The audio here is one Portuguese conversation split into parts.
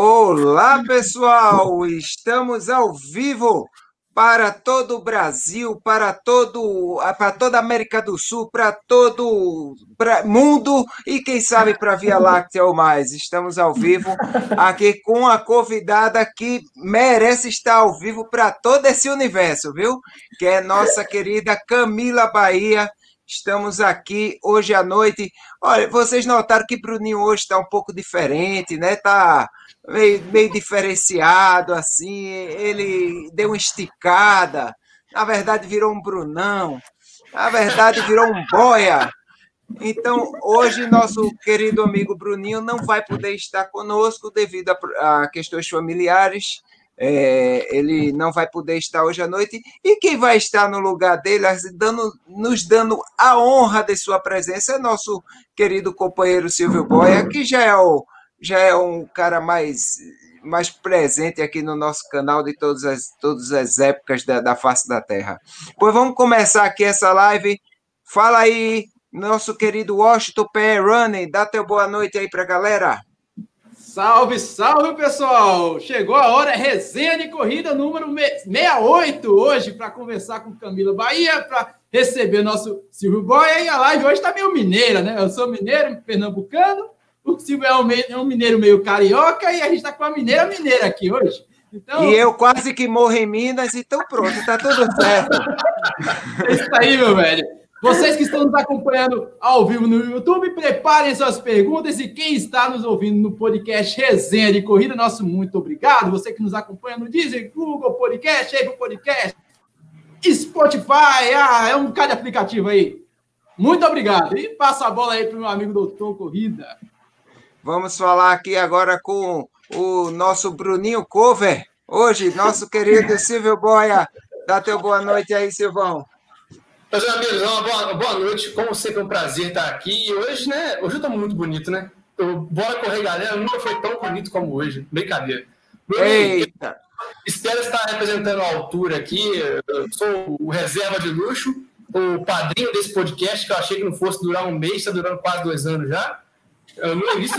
Olá, pessoal! Estamos ao vivo para todo o Brasil, para todo, para toda a América do Sul, para todo o mundo e quem sabe para a Via Láctea ou mais. Estamos ao vivo aqui com a convidada que merece estar ao vivo para todo esse universo, viu? Que é nossa querida Camila Bahia. Estamos aqui hoje à noite. Olha, vocês notaram que Bruninho hoje está um pouco diferente, né? Tá meio, meio diferenciado, assim, ele deu uma esticada, na verdade virou um Brunão, na verdade virou um boia. Então, hoje, nosso querido amigo Bruninho não vai poder estar conosco devido a, a questões familiares. É, ele não vai poder estar hoje à noite. E quem vai estar no lugar dele, dando, nos dando a honra de sua presença, é nosso querido companheiro Silvio Boia, que já é o já é um cara mais, mais presente aqui no nosso canal de todas as, todas as épocas da, da face da Terra. Pois vamos começar aqui essa live. Fala aí, nosso querido Washington P. Running, dá teu boa noite aí para a galera. Salve, salve, pessoal! Chegou a hora, resenha de corrida número 68 hoje, para conversar com Camila Bahia, para receber nosso Silvio Boia. E a live hoje está meio mineira, né? Eu sou mineiro, pernambucano, o Silvio é um, é um mineiro meio carioca e a gente está com a mineira mineira aqui hoje. Então... E eu quase que morro em Minas, então pronto, está tudo certo. é isso aí, meu velho. Vocês que estão nos acompanhando ao vivo no YouTube, preparem suas perguntas e quem está nos ouvindo no podcast Resenha de Corrida, nosso muito obrigado. Você que nos acompanha no Deezer, Google Podcast, Apple Podcast, Spotify, ah, é um bocado de aplicativo aí. Muito obrigado. E passa a bola aí para o meu amigo doutor Corrida. Vamos falar aqui agora com o nosso Bruninho Cover. Hoje, nosso querido Silvio Boia. Dá teu boa noite aí, Silvão. Meus amigos, uma boa, boa noite. Como sempre, é um prazer estar aqui. E hoje, né? Hoje eu tô muito bonito, né? Eu, bora correr, galera. Nunca foi tão bonito como hoje. Brincadeira. Eita! Espero estar representando a altura aqui. Eu sou o reserva de luxo, o padrinho desse podcast, que eu achei que não fosse durar um mês, está durando quase dois anos já. No início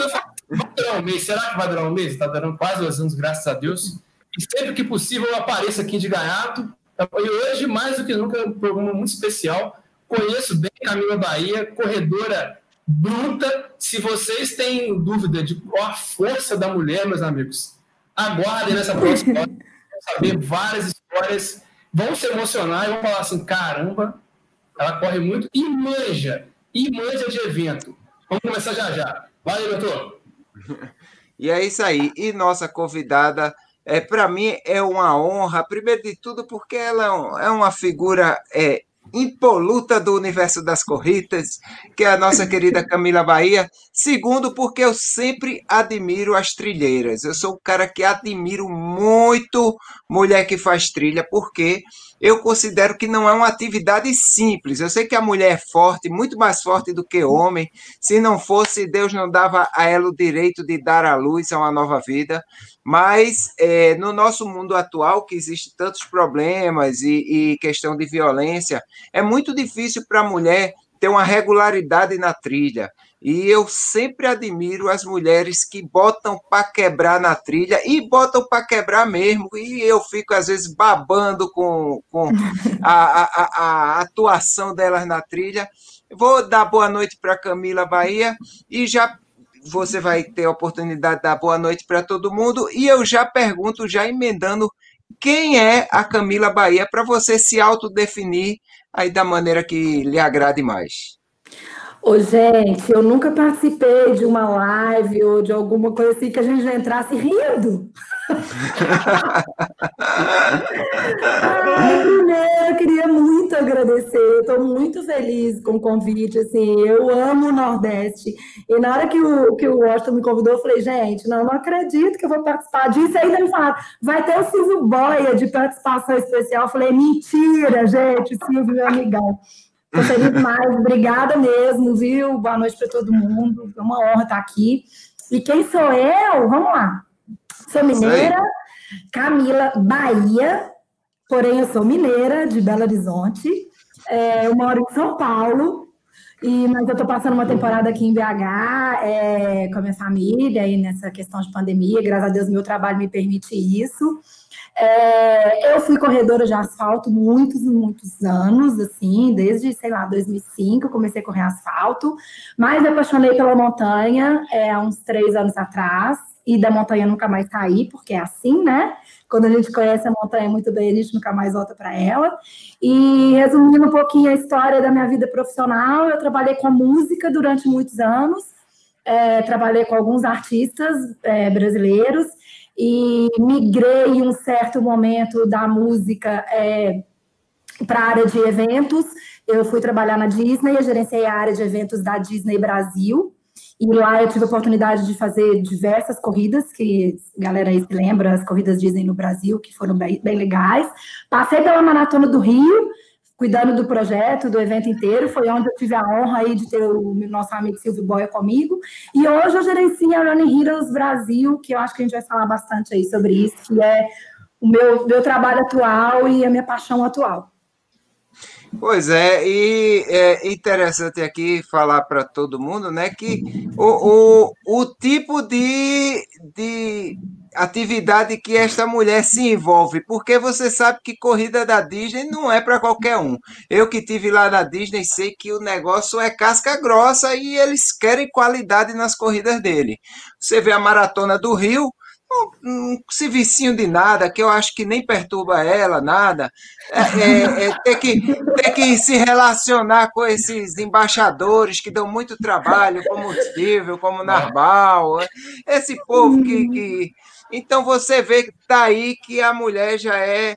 vai durar um mês. Será que vai durar um mês? Está durando quase dois anos, graças a Deus. E sempre que possível eu apareço aqui de gaiato. E hoje, mais do que nunca, é um programa muito especial. Conheço bem Camila Bahia, corredora bruta. Se vocês têm dúvida de qual a força da mulher, meus amigos, aguardem nessa próxima hora. saber várias histórias. Vão se emocionar e vão falar assim: caramba, ela corre muito e manja. E manja de evento. Vamos começar já já. Valeu, doutor. E é isso aí. E nossa convidada, é, para mim, é uma honra, primeiro de tudo, porque ela é uma figura é, impoluta do universo das corridas, que é a nossa querida Camila Bahia. Segundo, porque eu sempre admiro as trilheiras. Eu sou um cara que admiro muito mulher que faz trilha, porque eu considero que não é uma atividade simples. Eu sei que a mulher é forte, muito mais forte do que homem. Se não fosse, Deus não dava a ela o direito de dar à luz a uma nova vida. Mas é, no nosso mundo atual, que existe tantos problemas e, e questão de violência, é muito difícil para a mulher ter uma regularidade na trilha. E eu sempre admiro as mulheres que botam para quebrar na trilha e botam para quebrar mesmo. E eu fico, às vezes, babando com, com a, a, a atuação delas na trilha. Vou dar boa noite para Camila Bahia e já você vai ter a oportunidade de dar boa noite para todo mundo. E eu já pergunto, já emendando, quem é a Camila Bahia para você se autodefinir aí da maneira que lhe agrade mais. Ô, gente, eu nunca participei de uma live ou de alguma coisa assim que a gente já entrasse rindo. Ai, eu queria muito agradecer, estou muito feliz com o convite, assim, eu amo o Nordeste, e na hora que o, que o Washington me convidou, eu falei, gente, não, não acredito que eu vou participar disso, e ainda me falaram, vai ter o Silvio Boia de participação especial, eu falei, mentira, gente, Silvio, meu amigão. Feliz demais, obrigada mesmo, viu? Boa noite para todo mundo, é uma honra estar aqui. E quem sou eu? Vamos lá. Sou mineira, Camila Bahia, porém eu sou mineira de Belo Horizonte. É, eu moro em São Paulo E, mas eu estou passando uma temporada aqui em BH é, com a minha família e nessa questão de pandemia. Graças a Deus, meu trabalho me permite isso. É, eu fui corredora de asfalto muitos e muitos anos, assim, desde, sei lá, 2005 eu comecei a correr asfalto, mas me apaixonei pela montanha é, há uns três anos atrás, e da montanha nunca mais saí, porque é assim, né? Quando a gente conhece a montanha muito bem, a gente nunca mais volta para ela. E resumindo um pouquinho a história da minha vida profissional, eu trabalhei com música durante muitos anos, é, trabalhei com alguns artistas é, brasileiros e migrei um certo momento da música é, para a área de eventos. Eu fui trabalhar na Disney, eu gerenciei a área de eventos da Disney Brasil. E lá eu tive a oportunidade de fazer diversas corridas, que a galera aí se lembra, as corridas Disney no Brasil, que foram bem, bem legais. Passei pela Maratona do Rio, cuidando do projeto, do evento inteiro. Foi onde eu tive a honra aí de ter o nosso amigo Silvio Boia comigo. E hoje eu gerencio a Running Heroes Brasil, que eu acho que a gente vai falar bastante aí sobre isso, que é o meu, meu trabalho atual e a minha paixão atual. Pois é, e é interessante aqui falar para todo mundo, né, que o, o, o tipo de, de atividade que esta mulher se envolve, porque você sabe que corrida da Disney não é para qualquer um. Eu que tive lá na Disney sei que o negócio é casca grossa e eles querem qualidade nas corridas dele. Você vê a maratona do Rio, um, um servicinho de nada, que eu acho que nem perturba ela, nada. É, é, é, ter, que, ter que se relacionar com esses embaixadores que dão muito trabalho, como o Silvio, como o Narval, esse povo que, que. Então você vê daí que a mulher já é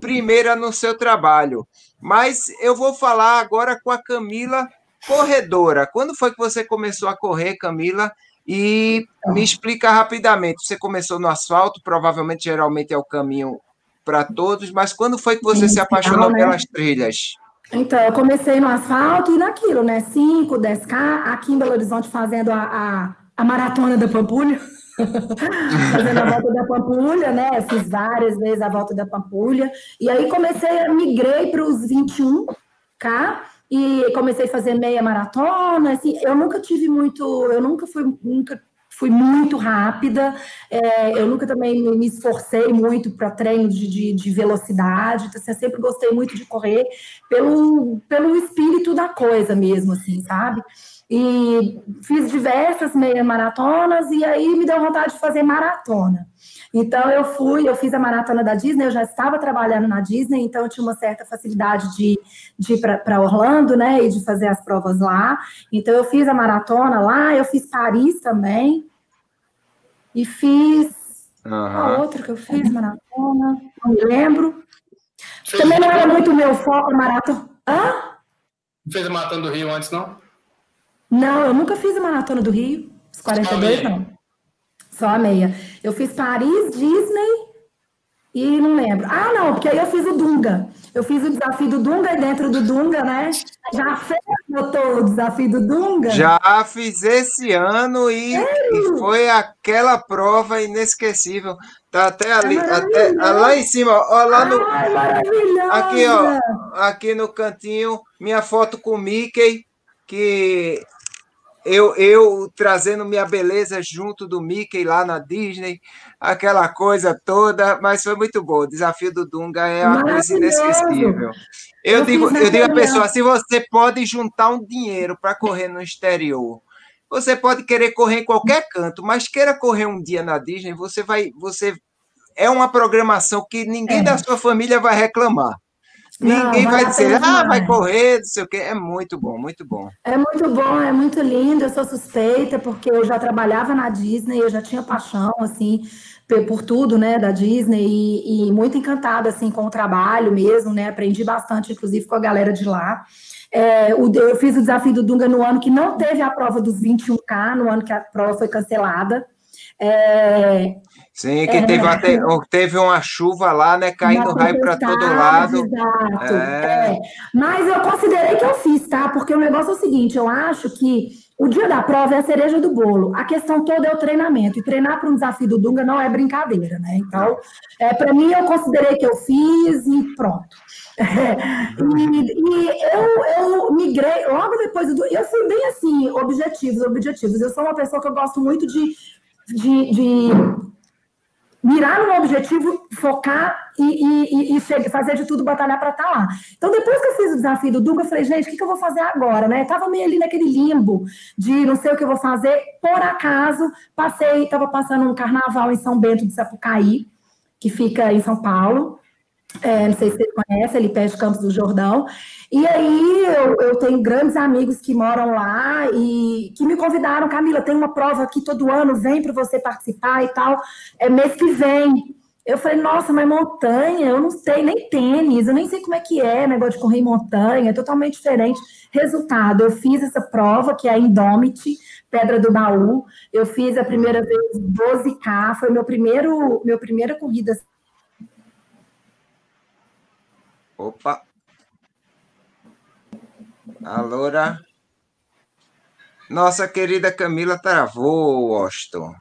primeira no seu trabalho. Mas eu vou falar agora com a Camila corredora. Quando foi que você começou a correr, Camila? E me explica rapidamente, você começou no asfalto, provavelmente geralmente é o caminho para todos, mas quando foi que você Sim, se apaixonou né? pelas trilhas? Então, eu comecei no asfalto e naquilo, né? 5, 10K, aqui em Belo Horizonte fazendo a, a, a maratona da Pampulha. Fazendo a volta da Pampulha, né? Fiz várias vezes a volta da Pampulha. E aí comecei, migrei para os 21K e comecei a fazer meia maratona. Assim, eu nunca tive muito, eu nunca fui, nunca fui muito rápida. É, eu nunca também me esforcei muito para treino de, de, de, velocidade. Então, assim, eu sempre gostei muito de correr pelo, pelo espírito da coisa mesmo, assim, sabe? E fiz diversas meia maratonas e aí me deu vontade de fazer maratona. Então eu fui, eu fiz a maratona da Disney, eu já estava trabalhando na Disney, então eu tinha uma certa facilidade de, de ir para Orlando, né, e de fazer as provas lá. Então eu fiz a maratona lá, eu fiz Paris também, e fiz uhum. a outra que eu fiz, maratona, não me lembro. Também não era muito meu foco a maratona. Hã? Não fez a maratona do Rio antes, não? Não, eu nunca fiz a maratona do Rio, os 42 não. Só a meia. Eu fiz Paris, Disney e não lembro. Ah, não, porque aí eu fiz o Dunga. Eu fiz o desafio do Dunga e dentro do Dunga, né? Já fez o desafio do Dunga? Já fiz esse ano e, e, foi aquela prova inesquecível. Tá até ali, é até lá em cima, ó, lá no. Ai, aqui, ó, aqui no cantinho, minha foto com o Mickey, que eu, eu trazendo minha beleza junto do Mickey lá na Disney, aquela coisa toda, mas foi muito bom. O desafio do Dunga é uma coisa inesquecível. Eu, eu digo, eu digo à pessoa, se você pode juntar um dinheiro para correr no exterior, você pode querer correr em qualquer canto, mas queira correr um dia na Disney, você vai, você é uma programação que ninguém é. da sua família vai reclamar. Ninguém vai dizer, ah, vai correr, não sei o quê. É muito bom, muito bom. É muito bom, é muito lindo. Eu sou suspeita, porque eu já trabalhava na Disney, eu já tinha paixão, assim, por tudo, né, da Disney, e, e muito encantada, assim, com o trabalho mesmo, né? Aprendi bastante, inclusive, com a galera de lá. É, eu fiz o desafio do Dunga no ano que não teve a prova dos 21K, no ano que a prova foi cancelada. É, Sim, que é, teve, uma, teve uma chuva lá, né? Caindo raio para todo lado. Exato. É. É. Mas eu considerei que eu fiz, tá? Porque o negócio é o seguinte: eu acho que o dia da prova é a cereja do bolo. A questão toda é o treinamento. E treinar para um desafio do Dunga não é brincadeira, né? Então, é, para mim, eu considerei que eu fiz e pronto. e, e eu, eu migrei logo depois do. Eu fui bem assim, objetivos, objetivos. Eu sou uma pessoa que eu gosto muito de, de, de mirar no objetivo, focar e, e, e, fazer de tudo, batalhar para estar tá lá. Então, depois que eu fiz o desafio do Duga, eu falei, gente, o que, que eu vou fazer agora? Né? Tava meio ali naquele limbo de não sei o que eu vou fazer. Por acaso, passei, estava passando um carnaval em São Bento de Sapucaí, que fica em São Paulo. É, não sei se você conhece, ali perto de Campos do Jordão. E aí eu, eu, tenho grandes amigos que moram lá e que me convidaram, Camila, tem uma prova aqui todo ano, vem para você participar e tal. É mês que vem. Eu falei, nossa, mas montanha, eu não sei nem tênis, eu nem sei como é que é negócio de correr em montanha, é totalmente diferente. Resultado, eu fiz essa prova, que é a Indomit, Pedra do Baú. Eu fiz a primeira vez 12K, foi meu primeiro, meu primeira corrida Opa! A loura. Nossa querida Camila travou, Washington.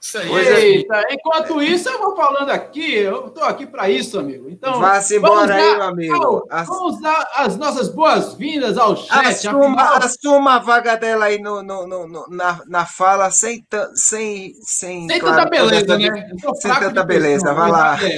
Isso aí. Eita, enquanto isso, eu vou falando aqui, eu estou aqui para isso, amigo. Então, vá-se embora aí, meu amigo. Ao, vamos dar as nossas boas-vindas ao chat. Assuma, afinal... assuma a vaga dela aí no, no, no, na, na fala, sem, sem, sem, sem claro, tanta beleza, né? Sem tanta beleza, vai lá. É,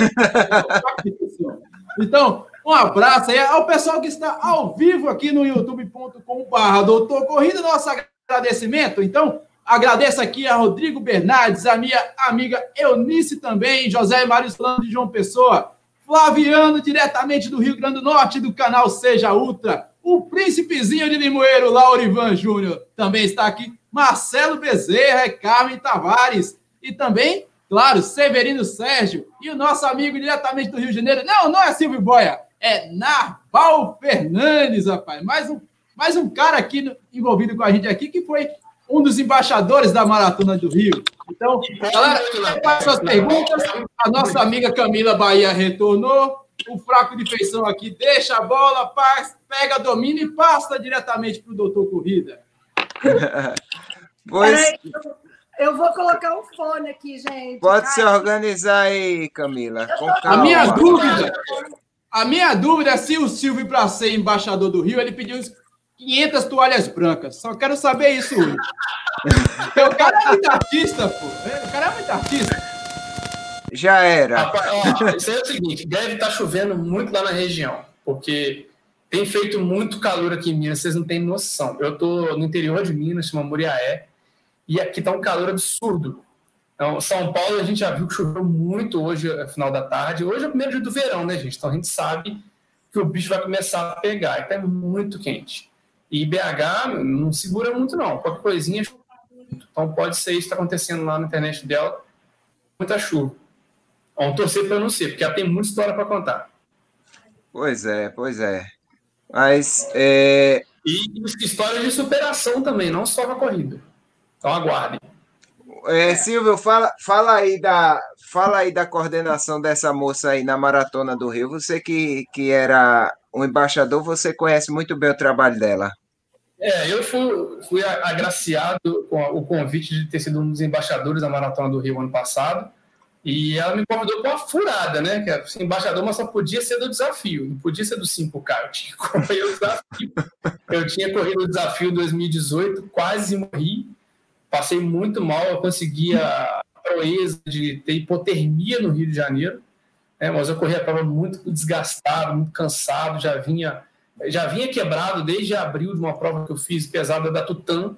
então, um abraço aí ao pessoal que está ao vivo aqui no youtube.com.br Doutor Corrida, nosso agradecimento. Então, agradeço aqui a Rodrigo Bernardes, a minha amiga Eunice também, José Mário Solano de João Pessoa, Flaviano, diretamente do Rio Grande do Norte, do canal Seja Ultra, o príncipezinho de Limoeiro, Laurivan Júnior, também está aqui, Marcelo Bezerra, Carmen Tavares, e também, claro, Severino Sérgio, e o nosso amigo diretamente do Rio de Janeiro, não, não é Silvio Boia, é Narval Fernandes, rapaz. Mais um, mais um cara aqui envolvido com a gente aqui, que foi um dos embaixadores da Maratona do Rio. Então, galera, faz suas perguntas. A nossa amiga Camila Bahia retornou. O fraco de feição aqui deixa a bola, passa, pega, domina e passa diretamente para o doutor Corrida. pois... Peraí, eu vou colocar o fone aqui, gente. Pode se organizar aí, Camila. A minha dúvida a minha dúvida é se o Silvio, para ser embaixador do Rio, ele pediu 500 toalhas brancas. Só quero saber isso hoje. o cara é muito artista, pô. O cara é muito artista. Já era. Rapaz, ó, isso é o seguinte: deve estar tá chovendo muito lá na região, porque tem feito muito calor aqui em Minas, vocês não têm noção. Eu estou no interior de Minas, chama Muriaé, e aqui está um calor absurdo. Então, São Paulo, a gente já viu que choveu muito hoje, no final da tarde. Hoje é o primeiro dia do verão, né, gente? Então a gente sabe que o bicho vai começar a pegar. Então é muito quente. E BH não segura muito, não. Qualquer coisinha. Então pode ser isso que está acontecendo lá na internet dela. Muita chuva. Vamos torcer para não ser, porque ela tem muita história para contar. Pois é, pois é. Mas. É... E história de superação também, não só com a corrida. Então aguardem. É, Silvio, fala, fala, aí da, fala aí da coordenação dessa moça aí na Maratona do Rio. Você que, que era um embaixador, você conhece muito bem o trabalho dela. É, eu fui, fui agraciado com o convite de ter sido um dos embaixadores da Maratona do Rio ano passado. E ela me convidou com uma furada, né? Que é embaixador, mas só podia ser do desafio, não podia ser do 5K. Eu tinha corrido o desafio. Eu tinha corrido o desafio 2018, quase morri passei muito mal, eu consegui a proeza de ter hipotermia no Rio de Janeiro, né, mas eu corri a prova muito desgastado, muito cansado, já vinha já vinha quebrado desde abril de uma prova que eu fiz pesada da Tutan,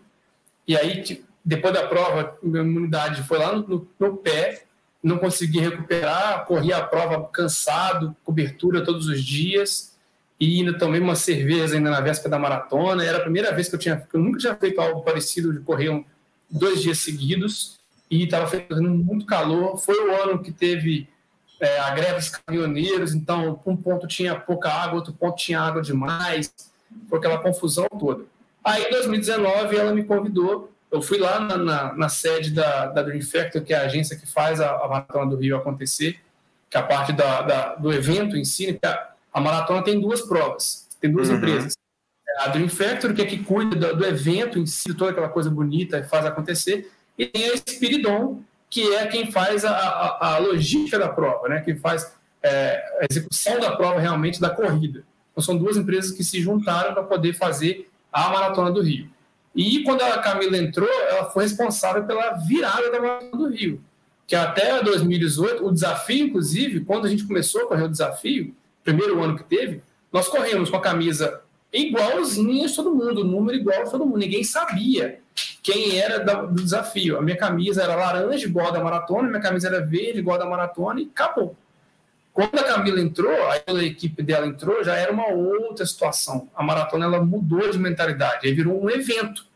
e aí depois da prova, minha imunidade foi lá no, no pé, não consegui recuperar, corri a prova cansado, cobertura todos os dias, e ainda tomei uma cerveja ainda na véspera da maratona. Era a primeira vez que eu tinha, eu nunca tinha feito algo parecido de correr um, dois dias seguidos e estava fazendo muito calor. Foi o ano que teve é, a greve dos caminhoneiros, então um ponto tinha pouca água, outro ponto tinha água demais, foi aquela confusão toda. Aí em 2019 ela me convidou, eu fui lá na, na, na sede da, da Dream Factor, que é a agência que faz a, a Maratona do Rio acontecer, que é a parte da, da do evento em si, né, a, a, maratona tem duas provas, tem duas uhum. empresas. A Dream Factor, que é que cuida do, do, evento em si, toda aquela coisa bonita, faz acontecer, e tem a Spiridon, que é quem faz a, a, a logística da prova, né? quem faz é, a execução da prova realmente da corrida. Então, são duas empresas que se juntaram para poder fazer a Maratona do Rio. E quando a Camila entrou, ela foi responsável pela virada da Maratona do Rio. Que até 2018, o desafio, inclusive, quando a gente começou a correr o desafio, primeiro ano que teve, nós corremos com a camisa igualzinha de todo mundo, número igual de todo mundo. Ninguém sabia quem era do desafio. A minha camisa era laranja, igual da maratona, minha camisa era verde, igual da maratona, e acabou. Quando a Camila entrou, a equipe dela entrou, já era uma outra situação. A maratona ela mudou de mentalidade, aí virou um evento.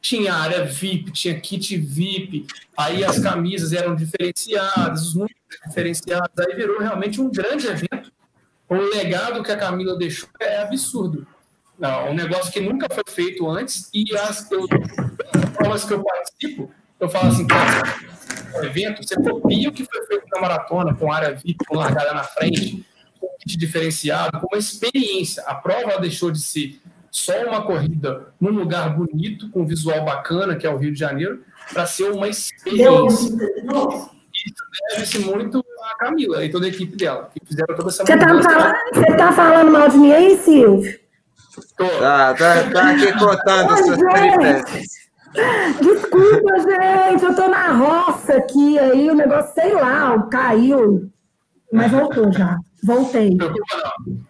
Tinha área VIP, tinha kit VIP, aí as camisas eram diferenciadas, os números diferenciados, aí virou realmente um grande evento. O legado que a Camila deixou é absurdo. Não, um negócio que nunca foi feito antes, e as, eu, as provas que eu participo, eu falo assim, cara, evento, você copia o que foi feito na maratona, com área VIP, com largada na frente, com kit diferenciado, com uma experiência. A prova deixou de ser só uma corrida num lugar bonito, com visual bacana, que é o Rio de Janeiro, para ser uma experiência. Isso deve-se muito a Camila e toda a equipe dela, que fizeram toda essa Você está falando, tá falando mal de mim aí, Silvio? Tô. Tá, tá, tá aqui contando suas peripécias. Desculpa, gente, eu tô na roça aqui, aí o negócio, sei lá, caiu. Mas voltou já. Voltei.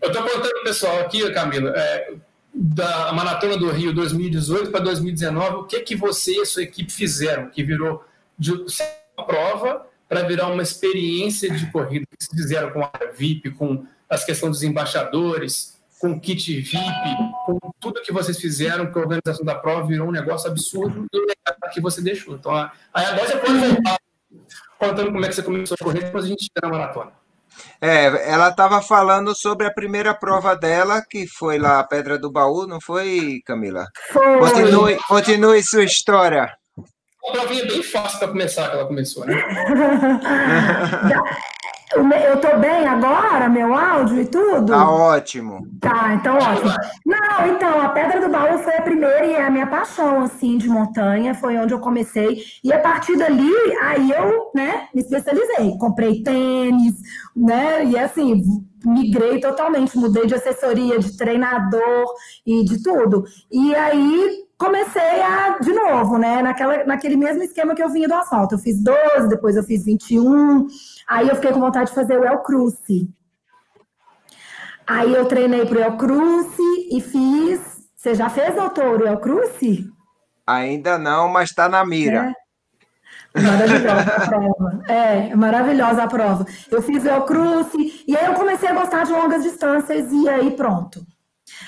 Eu tô contando pessoal aqui, Camila, é, da Maratona do Rio 2018 para 2019, o que que você e a sua equipe fizeram, que virou de uma prova para virar uma experiência de corrida, que se fizeram com a VIP, com as questões dos embaixadores, com kit VIP, com tudo que vocês fizeram, que a organização da prova virou um negócio absurdo do legado que você deixou. Então, aí agora você pode voltar contando como é que você começou a correr, depois a gente chega na maratona. É, ela estava falando sobre a primeira prova dela, que foi lá a Pedra do Baú, não foi, Camila? Foi. Continue, continue sua história. Uma provinha bem fácil para começar que ela começou, né? Eu tô bem agora, meu áudio e tudo? Tá ótimo. Tá, então ótimo. Não, então, a Pedra do Baú foi a primeira e é a minha paixão, assim, de montanha, foi onde eu comecei. E a partir dali, aí eu, né, me especializei. Comprei tênis, né, e assim, migrei totalmente, mudei de assessoria, de treinador e de tudo. E aí comecei a, de novo, né, naquela, naquele mesmo esquema que eu vinha do asfalto. Eu fiz 12, depois eu fiz 21, aí eu fiquei com vontade de fazer o El Cruce. Aí eu treinei pro El Cruce e fiz. Você já fez, doutor, o El Cruce? Ainda não, mas está na mira. É. Maravilhosa a prova. É, maravilhosa a prova. Eu fiz o El Cruce e aí eu comecei a gostar de longas distâncias e aí pronto.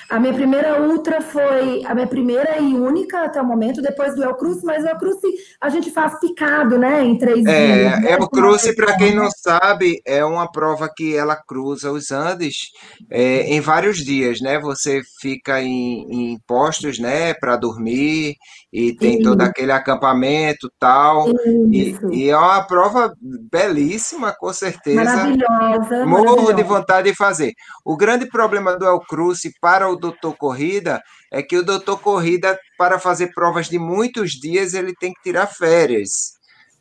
A minha primeira ultra foi a minha primeira e única até o momento, depois do El Cruce, mas o El Cruce a gente faz picado, né? Em três é, dias. Né? El Cruce, para quem não sabe, é uma prova que ela cruza os Andes é, em vários dias, né? Você fica em, em postos, né, para dormir e tem Sim. todo aquele acampamento tal. E, e, é uma prova belíssima, com certeza. Maravilhosa. Morro maravilhosa. de vontade de fazer. O grande problema do El Cruce para o doutor Corrida é que o doutor Corrida, para fazer provas de muitos dias, ele tem que tirar férias.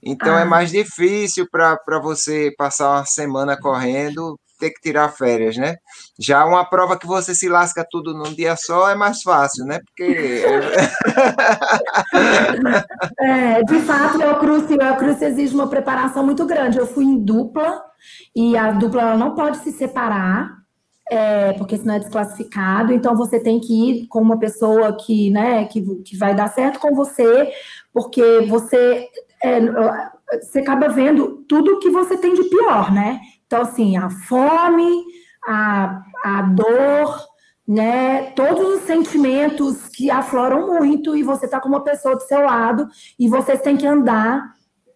Então é ah. é mais difícil para você passar uma semana correndo ter que tirar férias, né? Já uma prova que você se lasca tudo num dia só é mais fácil, né? Porque. é, de fato, o Cruce, o Cruce exige uma preparação muito grande. Eu fui em dupla, e a dupla não pode se separar. É, porque senão é desclassificado, então você tem que ir com uma pessoa que, né, que, que vai dar certo com você, porque você, é, você acaba vendo tudo que você tem de pior, né? Então, assim, a fome, a, a dor, né? Todos os sentimentos que afloram muito e você está com uma pessoa do seu lado e vocês têm que andar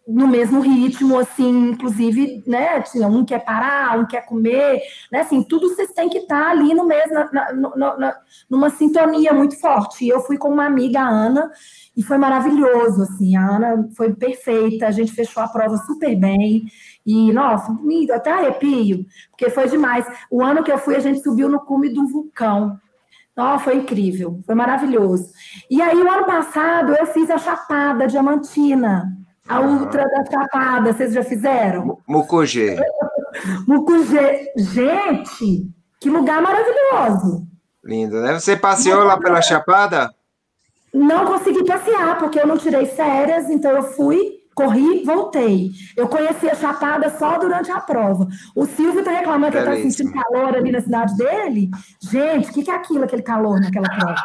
no mesmo ritmo, assim, inclusive, né, tinha um quer parar, um quer comer, né, assim, tudo vocês têm que estar ali no mesmo, na, na, na, numa sintonia muito forte. E eu fui com uma amiga, a Ana, e foi maravilhoso, assim, a Ana foi perfeita, a gente fechou a prova super bem, e, nossa, até arrepio, porque foi demais. O ano que eu fui, a gente subiu no cume do vulcão, oh, foi incrível, foi maravilhoso. E aí, o ano passado, eu fiz a Chapada Diamantina, a Ultra da Chapada, vocês já fizeram? Mucugê. Mucugê. Gente, que lugar maravilhoso. Lindo, né? Você passeou lá pela Chapada? Não consegui passear, porque eu não tirei férias, então eu fui, corri, voltei. Eu conheci a Chapada só durante a prova. O Silvio está reclamando que ele está sentindo calor ali na cidade dele. Gente, o que, que é aquilo, aquele calor naquela prova?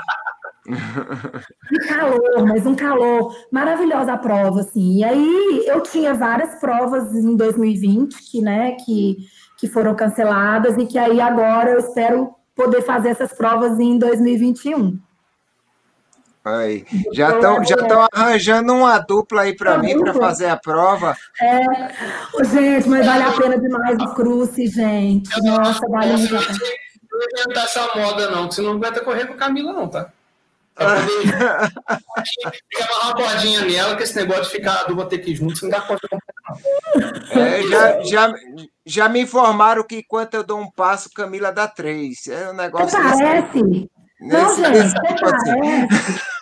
Que calor, mas um calor. Maravilhosa a prova, assim. E aí eu tinha várias provas em 2020 que, né, que, que foram canceladas e que aí agora eu espero poder fazer essas provas em 2021. Aí. Já estão já estão arranjando uma dupla aí para mim para fazer a prova. É, gente, mas vale a pena demais o cruze, gente. Nossa, vale a pena. Não vai inventar essa moda, não, porque senão não vai ter correr com a Camila, não, tá? Pra poder amarrar uma cordinha nela, que esse negócio de ficar a dupla ter que ir junto, você não dá conta é, já, já, já me informaram que enquanto eu dou um passo, Camila dá três. É um negócio. Parece. Assim. Não, gente, tipo parece.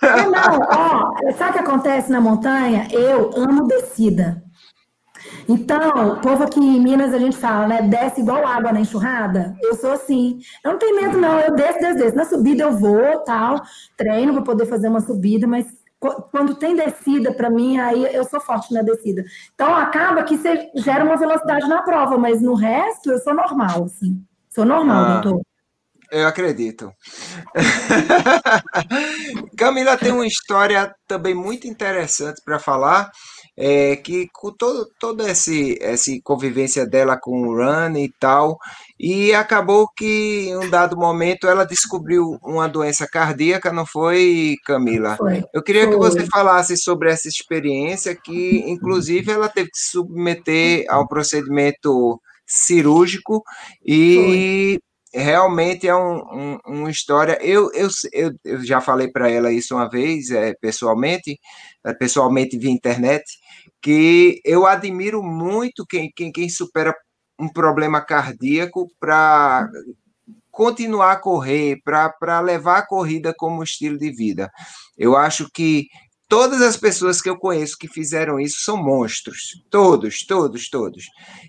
É, não, ó, sabe o que acontece na montanha? Eu amo descida. Então, o povo aqui em Minas, a gente fala, né? Desce igual água na enxurrada. Eu sou assim. Eu não tenho medo, não. Eu desço, desço, desço. Na subida eu vou, tal. Treino para poder fazer uma subida, mas quando tem descida, para mim, aí eu sou forte na descida. Então, acaba que você gera uma velocidade na prova, mas no resto, eu sou normal, assim. Sou normal, ah, doutor. Eu acredito. Camila tem uma história também muito interessante para falar é, que com todo, toda esse, essa convivência dela com o Run e tal, e acabou que em um dado momento ela descobriu uma doença cardíaca, não foi, Camila? Foi. Eu queria foi. que você falasse sobre essa experiência, que inclusive ela teve que se submeter ao procedimento cirúrgico e foi. realmente é um, um, uma história. Eu, eu, eu, eu já falei para ela isso uma vez, é, pessoalmente, é, pessoalmente via internet, que eu admiro muito quem, quem, quem supera um problema cardíaco para continuar a correr, para levar a corrida como estilo de vida. Eu acho que todas as pessoas que eu conheço que fizeram isso são monstros. Todos, todos, todos.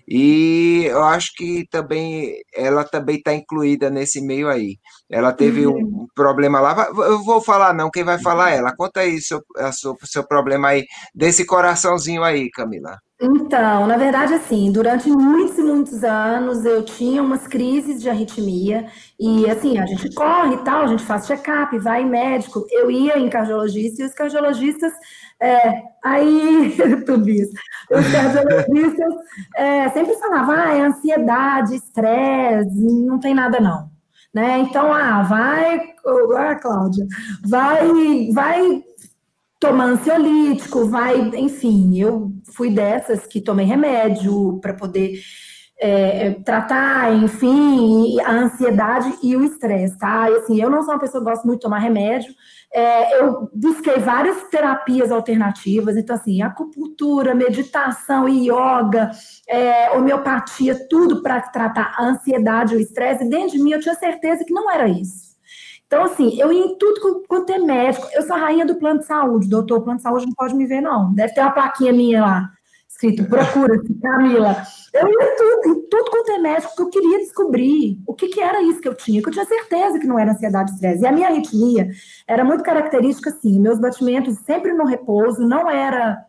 E eu acho que também ela também está incluída nesse meio aí. Ela teve uhum. um problema lá. Eu vou falar, não, quem vai falar é ela. Conta aí seu, seu, seu problema aí, desse coraçãozinho aí, Camila. Então, na verdade, assim, durante muitos e muitos anos eu tinha umas crises de arritmia e, assim, a gente corre e tal, a gente faz check-up, vai em médico. Eu ia em cardiologista e os cardiologistas, é, aí, tudo isso, os cardiologistas é, sempre falavam, ah, é ansiedade, estresse, não tem nada não. Né? Então, ah, vai, ah, Cláudia, vai, vai tomar ansiolítico, vai, enfim, eu fui dessas que tomei remédio para poder é, é, tratar, enfim, a ansiedade e o estresse, tá? E, assim, eu não sou uma pessoa que gosta muito de tomar remédio. É, eu busquei várias terapias alternativas, então, assim, acupuntura, meditação, yoga, é, homeopatia, tudo para tratar a ansiedade o estresse. E dentro de mim eu tinha certeza que não era isso. Então, assim, eu ia em tudo quanto é médico. Eu sou a rainha do plano de saúde, doutor. O plano de saúde não pode me ver, não. Deve ter uma plaquinha minha lá, escrito, procura-se, Camila. Eu ia em tudo, em tudo quanto é médico, porque eu queria descobrir o que, que era isso que eu tinha, que eu tinha certeza que não era ansiedade e estresse. E a minha arritmia era muito característica, assim, meus batimentos sempre no repouso, não era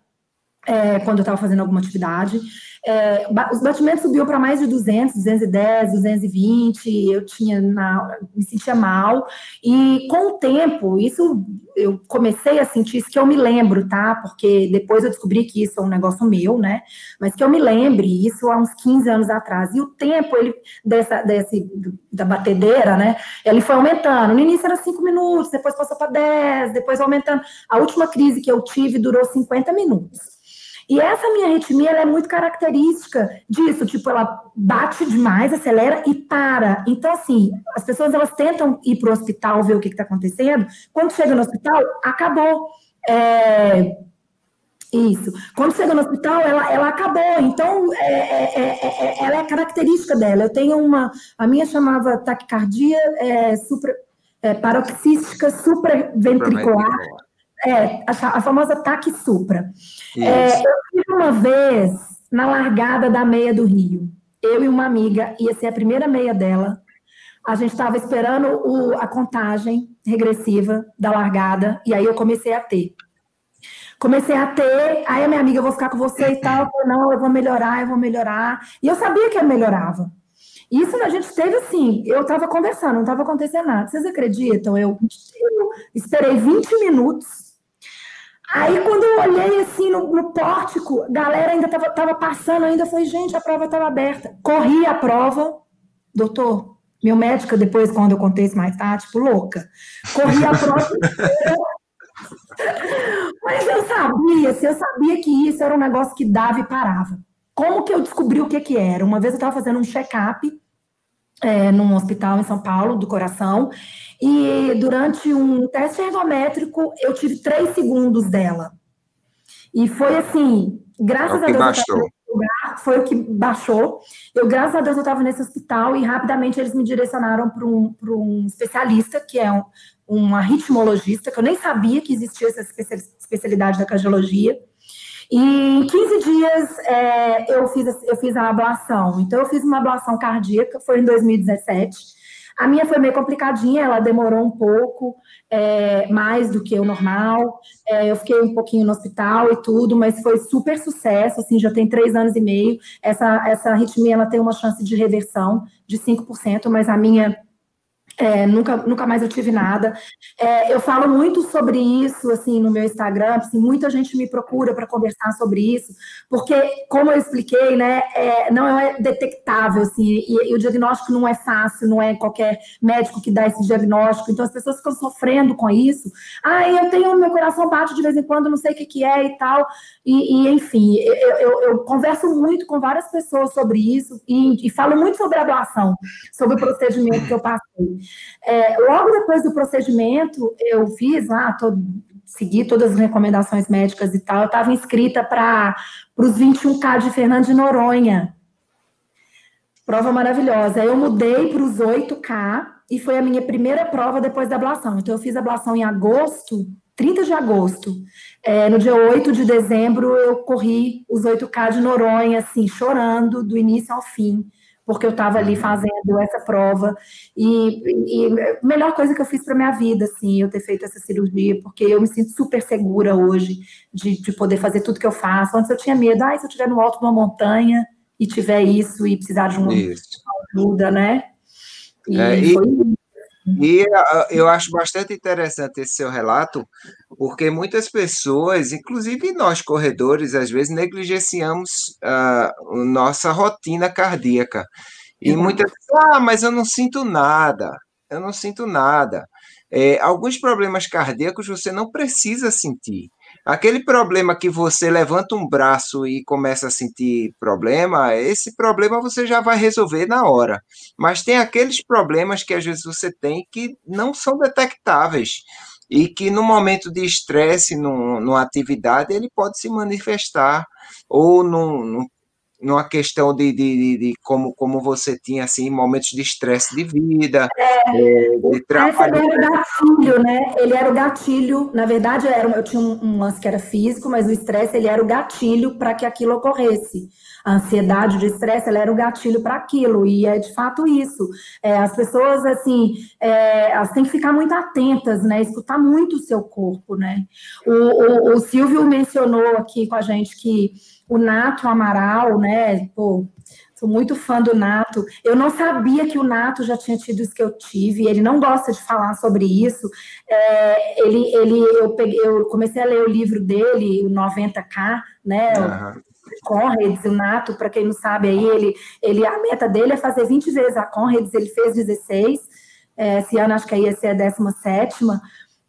é, quando eu estava fazendo alguma atividade. É, os batimentos subiam para mais de 200, 210, 220, eu tinha na, me sentia mal, e com o tempo, isso eu comecei a sentir isso que eu me lembro, tá? Porque depois eu descobri que isso é um negócio meu, né? Mas que eu me lembre, isso há uns 15 anos atrás. E o tempo ele, dessa, desse, da batedeira, né? Ele foi aumentando. No início era 5 minutos, depois passou para 10, depois aumentando. A última crise que eu tive durou 50 minutos. E essa minha arritmia é muito característica disso, tipo, ela bate demais, acelera e para. Então, assim, as pessoas elas tentam ir para o hospital ver o que está acontecendo. Quando chega no hospital, acabou. É... Isso. Quando chega no hospital, ela, ela acabou. Então, é, é, é, é ela é característica dela. Eu tenho uma. A minha chamava taquicardia é, é, paroxística supraventricular. É, a, a famosa TAC supra. É, eu tive uma vez na largada da meia do Rio. Eu e uma amiga, ia ser a primeira meia dela. A gente estava esperando o, a contagem regressiva da largada, e aí eu comecei a ter. Comecei a ter, aí a minha amiga, eu vou ficar com você e tal. Eu falei, não, eu vou melhorar, eu vou melhorar. E eu sabia que eu melhorava. Isso a gente teve assim, eu estava conversando, não estava acontecendo nada. Vocês acreditam? Eu, eu esperei 20 minutos Aí, quando eu olhei assim no, no pórtico, a galera ainda estava tava passando, ainda falei, gente, a prova estava aberta. Corri a prova, doutor, meu médico, depois, quando eu contei isso mais tarde, tipo, louca. Corri a prova. Mas eu sabia, assim, eu sabia que isso era um negócio que dava e parava. Como que eu descobri o que, que era? Uma vez eu estava fazendo um check-up é, num hospital em São Paulo, do coração, e durante um teste ergométrico eu tive três segundos dela. E foi assim, graças é a Deus. Baixou. Foi o que baixou. Eu, graças a Deus, eu estava nesse hospital e rapidamente eles me direcionaram para um, um especialista, que é um, uma ritmologista, que eu nem sabia que existia essa especialidade da cardiologia. E em 15 dias é, eu, fiz, eu fiz a ablação. Então, eu fiz uma ablação cardíaca, foi em 2017. A minha foi meio complicadinha, ela demorou um pouco é, mais do que o normal. É, eu fiquei um pouquinho no hospital e tudo, mas foi super sucesso. Assim, já tem três anos e meio. Essa, essa arritmia ela tem uma chance de reversão de 5%, mas a minha é, nunca, nunca mais eu tive nada. É, eu falo muito sobre isso, assim, no meu Instagram, assim, muita gente me procura para conversar sobre isso, porque, como eu expliquei, né, é, não é detectável, assim, e, e, o diagnóstico não é fácil, não é qualquer médico que dá esse diagnóstico, então as pessoas ficam sofrendo com isso. Ah, eu tenho, meu coração bate de vez em quando, não sei o que, que é e tal, e, e enfim, eu, eu, eu, converso muito com várias pessoas sobre isso, e, e falo muito sobre ablação, sobre o procedimento que eu passei. É, logo depois do procedimento, eu fiz lá, tô, segui todas as recomendações médicas e tal, eu estava inscrita para os 21K de Fernando de Noronha. Prova maravilhosa. Eu mudei para os 8K e foi a minha primeira prova depois da ablação. Então, eu fiz a ablação em agosto, 30 de agosto. É, no dia 8 de dezembro, eu corri os 8K de Noronha, assim, chorando do início ao fim porque eu estava ali fazendo essa prova. E, e a melhor coisa que eu fiz para minha vida, assim, eu ter feito essa cirurgia, porque eu me sinto super segura hoje de, de poder fazer tudo que eu faço. Antes eu tinha medo, ah, se eu estiver no alto de uma montanha e tiver isso e precisar de uma, ajuda, né? E, é, foi e ah, eu acho bastante interessante esse seu relato, porque muitas pessoas, inclusive nós corredores, às vezes negligenciamos uh, nossa rotina cardíaca. E uhum. muitas ah, mas eu não sinto nada, eu não sinto nada. É, alguns problemas cardíacos você não precisa sentir. Aquele problema que você levanta um braço e começa a sentir problema, esse problema você já vai resolver na hora. Mas tem aqueles problemas que às vezes você tem que não são detectáveis e que no momento de estresse, numa atividade, ele pode se manifestar ou num, num numa questão de, de, de, de, como, como você tinha assim momentos de estresse de vida, é, é de trabalho. Ele era o gatilho, né? Ele era o gatilho. Na verdade, era, eu tinha um, um lance que era físico, mas o estresse ele era o gatilho para que aquilo ocorresse. A ansiedade, o estresse, ela era o gatilho para aquilo, e é de fato isso. É, as pessoas, assim, é, elas têm que ficar muito atentas, né? Escutar muito o seu corpo, né? O, o, o Silvio mencionou aqui com a gente que o Nato Amaral, né? Pô, sou muito fã do Nato. Eu não sabia que o Nato já tinha tido isso que eu tive. Ele não gosta de falar sobre isso. É, ele, ele, eu, peguei, eu comecei a ler o livro dele, o 90K, né? Uhum. Conrads, o Nato, para quem não sabe aí, ele, ele, a meta dele é fazer 20 vezes a Conrads, ele fez 16, é, esse ano acho que ia ser a 17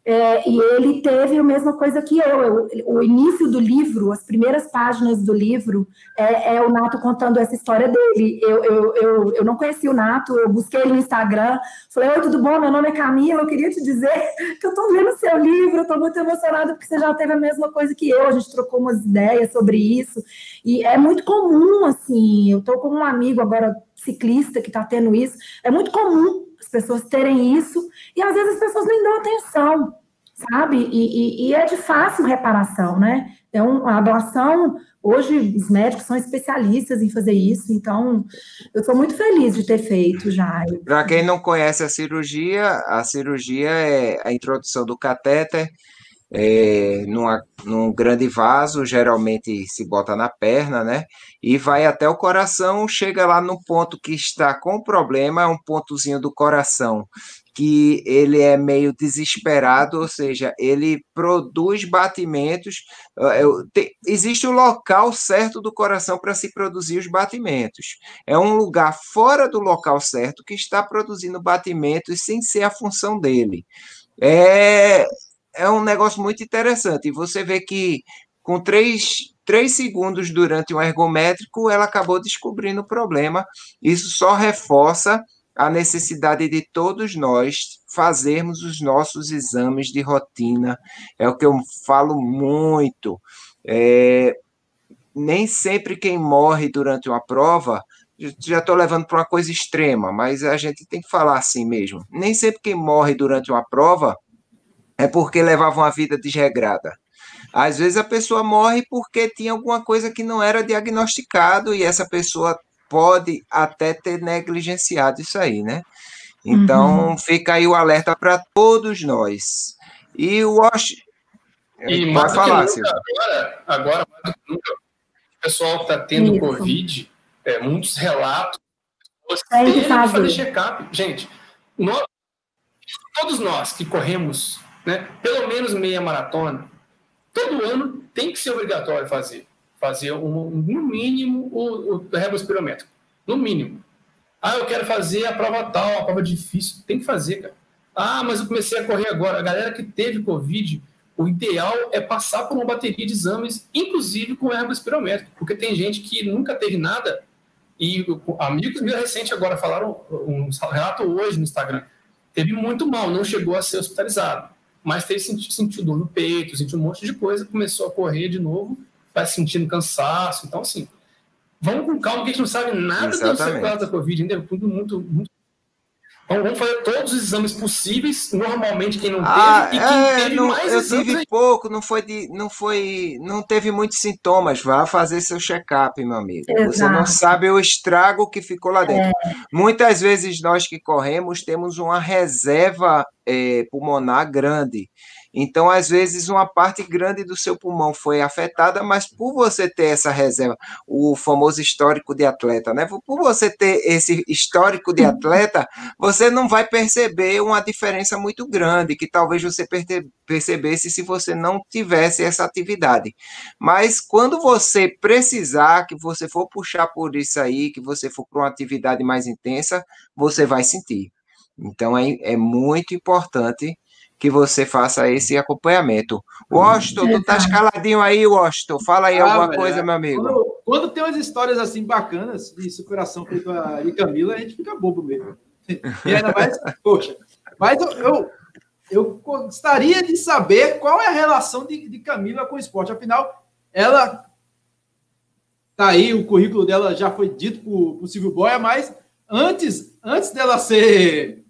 É, e ele teve a mesma coisa que eu. eu. O início do livro, as primeiras páginas do livro, é, é o Nato contando essa história dele. Eu, eu, eu, eu, não conheci o Nato, eu busquei ele no Instagram, falei: Oi, tudo bom? Meu nome é Camila, eu queria te dizer que eu estou lendo seu livro, estou muito emocionada porque você já teve a mesma coisa que eu, a gente trocou umas ideias sobre isso. E é muito comum, assim, eu estou com um amigo agora, ciclista, que está tendo isso, é muito comum as pessoas terem isso, e às vezes as pessoas nem dão atenção, sabe? E, e, e é de fácil reparação, né? Então, a ablação, hoje os médicos são especialistas em fazer isso, então eu estou muito feliz de ter feito já. Para quem não conhece a cirurgia, a cirurgia é a introdução do catéter é, numa, num grande vaso, geralmente se bota na perna, né? E vai até o coração, chega lá no ponto que está com problema, é um pontozinho do coração que ele é meio desesperado, ou seja, ele produz batimentos. Ah, existe o local certo do coração para se produzir os batimentos. É um lugar fora do local certo que está produzindo batimentos sem ser a função dele. É, é um negócio muito interessante. Você vê que com três, três segundos durante um ergométrico, ela acabou descobrindo o problema. Isso só reforça a necessidade de todos nós fazermos os nossos exames de rotina. É o que eu falo muito. É, nem sempre quem morre durante uma prova já estou levando para uma coisa extrema, mas a gente tem que falar assim mesmo. Nem sempre quem morre durante uma prova é porque levava uma vida desregrada. Às vezes a pessoa morre porque tinha alguma coisa que não era diagnosticado e essa pessoa pode até ter negligenciado isso aí, né? Então uhum. fica aí o alerta para todos nós. E o Wash. E mais falar, nunca, agora, agora, mais do que nunca, o pessoal que está tendo isso. Covid, é, muitos relatos, tem que fazer check-up. Gente, nós, todos nós que corremos né? Pelo menos meia maratona, todo ano tem que ser obrigatório fazer. Fazer um, no mínimo o, o respirométrico. No mínimo. Ah, eu quero fazer a prova tal, a prova difícil. Tem que fazer, cara. Ah, mas eu comecei a correr agora. A galera que teve Covid, o ideal é passar por uma bateria de exames, inclusive com o espirométrico, porque tem gente que nunca teve nada e amigos meus recentes agora falaram um relato hoje no Instagram. Teve muito mal, não chegou a ser hospitalizado mas teve sentido, sentiu dor no peito, sentiu um monte de coisa, começou a correr de novo, vai sentindo cansaço. Então, assim, vamos com calma, que a gente não sabe nada Exatamente. das sequelas da Covid, ainda é tudo muito, muito então vamos fazer todos os exames possíveis, normalmente quem não ah, teve, e quem é, teve não, mais Eu tive aí. pouco, não foi de, não foi, não teve muitos sintomas. Vá fazer seu check-up, meu amigo. Exato. Você não sabe o estrago que ficou lá dentro. É. Muitas vezes nós que corremos temos uma reserva é, pulmonar grande. Então, às vezes, uma parte grande do seu pulmão foi afetada, mas por você ter essa reserva, o famoso histórico de atleta, né? Por você ter esse histórico de atleta, você não vai perceber uma diferença muito grande, que talvez você percebesse se você não tivesse essa atividade. Mas quando você precisar, que você for puxar por isso aí, que você for para uma atividade mais intensa, você vai sentir. Então é, é muito importante que você faça esse acompanhamento. Washington, tu tá escaladinho aí, Washington. Fala aí ah, alguma velho, coisa, meu amigo. Quando, quando, tem umas histórias assim bacanas de superação feito a de Camila, a gente fica bobo mesmo. E ainda mais, poxa. Mas eu, eu, eu, gostaria de saber qual é a relação de, de Camila com o esporte. Afinal, ela tá aí, o currículo dela já foi dito por, por Silvio Boia, mas antes, antes dela ser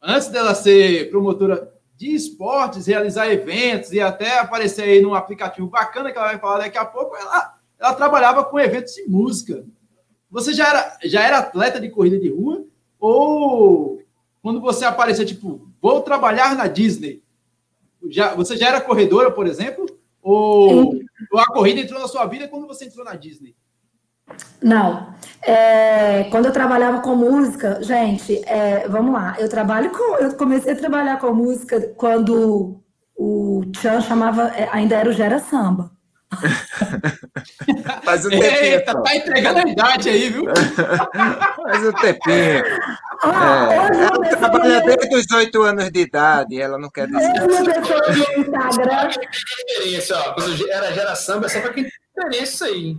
antes dela ser promotora de esportes, realizar eventos e até aparecer aí num aplicativo bacana que ela vai falar daqui a pouco, ela, ela trabalhava com eventos de música. Você já era, já era atleta de corrida de rua? Ou quando você aparecia, tipo, vou trabalhar na Disney, já, você já era corredora, por exemplo? Ou, ou a corrida entrou na sua vida quando você entrou na Disney? Não. É, quando eu trabalhava com música, gente, é, vamos lá, eu trabalho com. Eu comecei a trabalhar com música quando o Chan chamava, é, ainda era o Gera Samba. Faz um tempinho. Eita, tá entregando a idade aí, viu? Faz um tempinho. Ah, é, ela trabalha desde os oito anos de idade, ela não quer dizer. Pessoa no Instagram. Era gera samba, é só para quem tem experiência aí.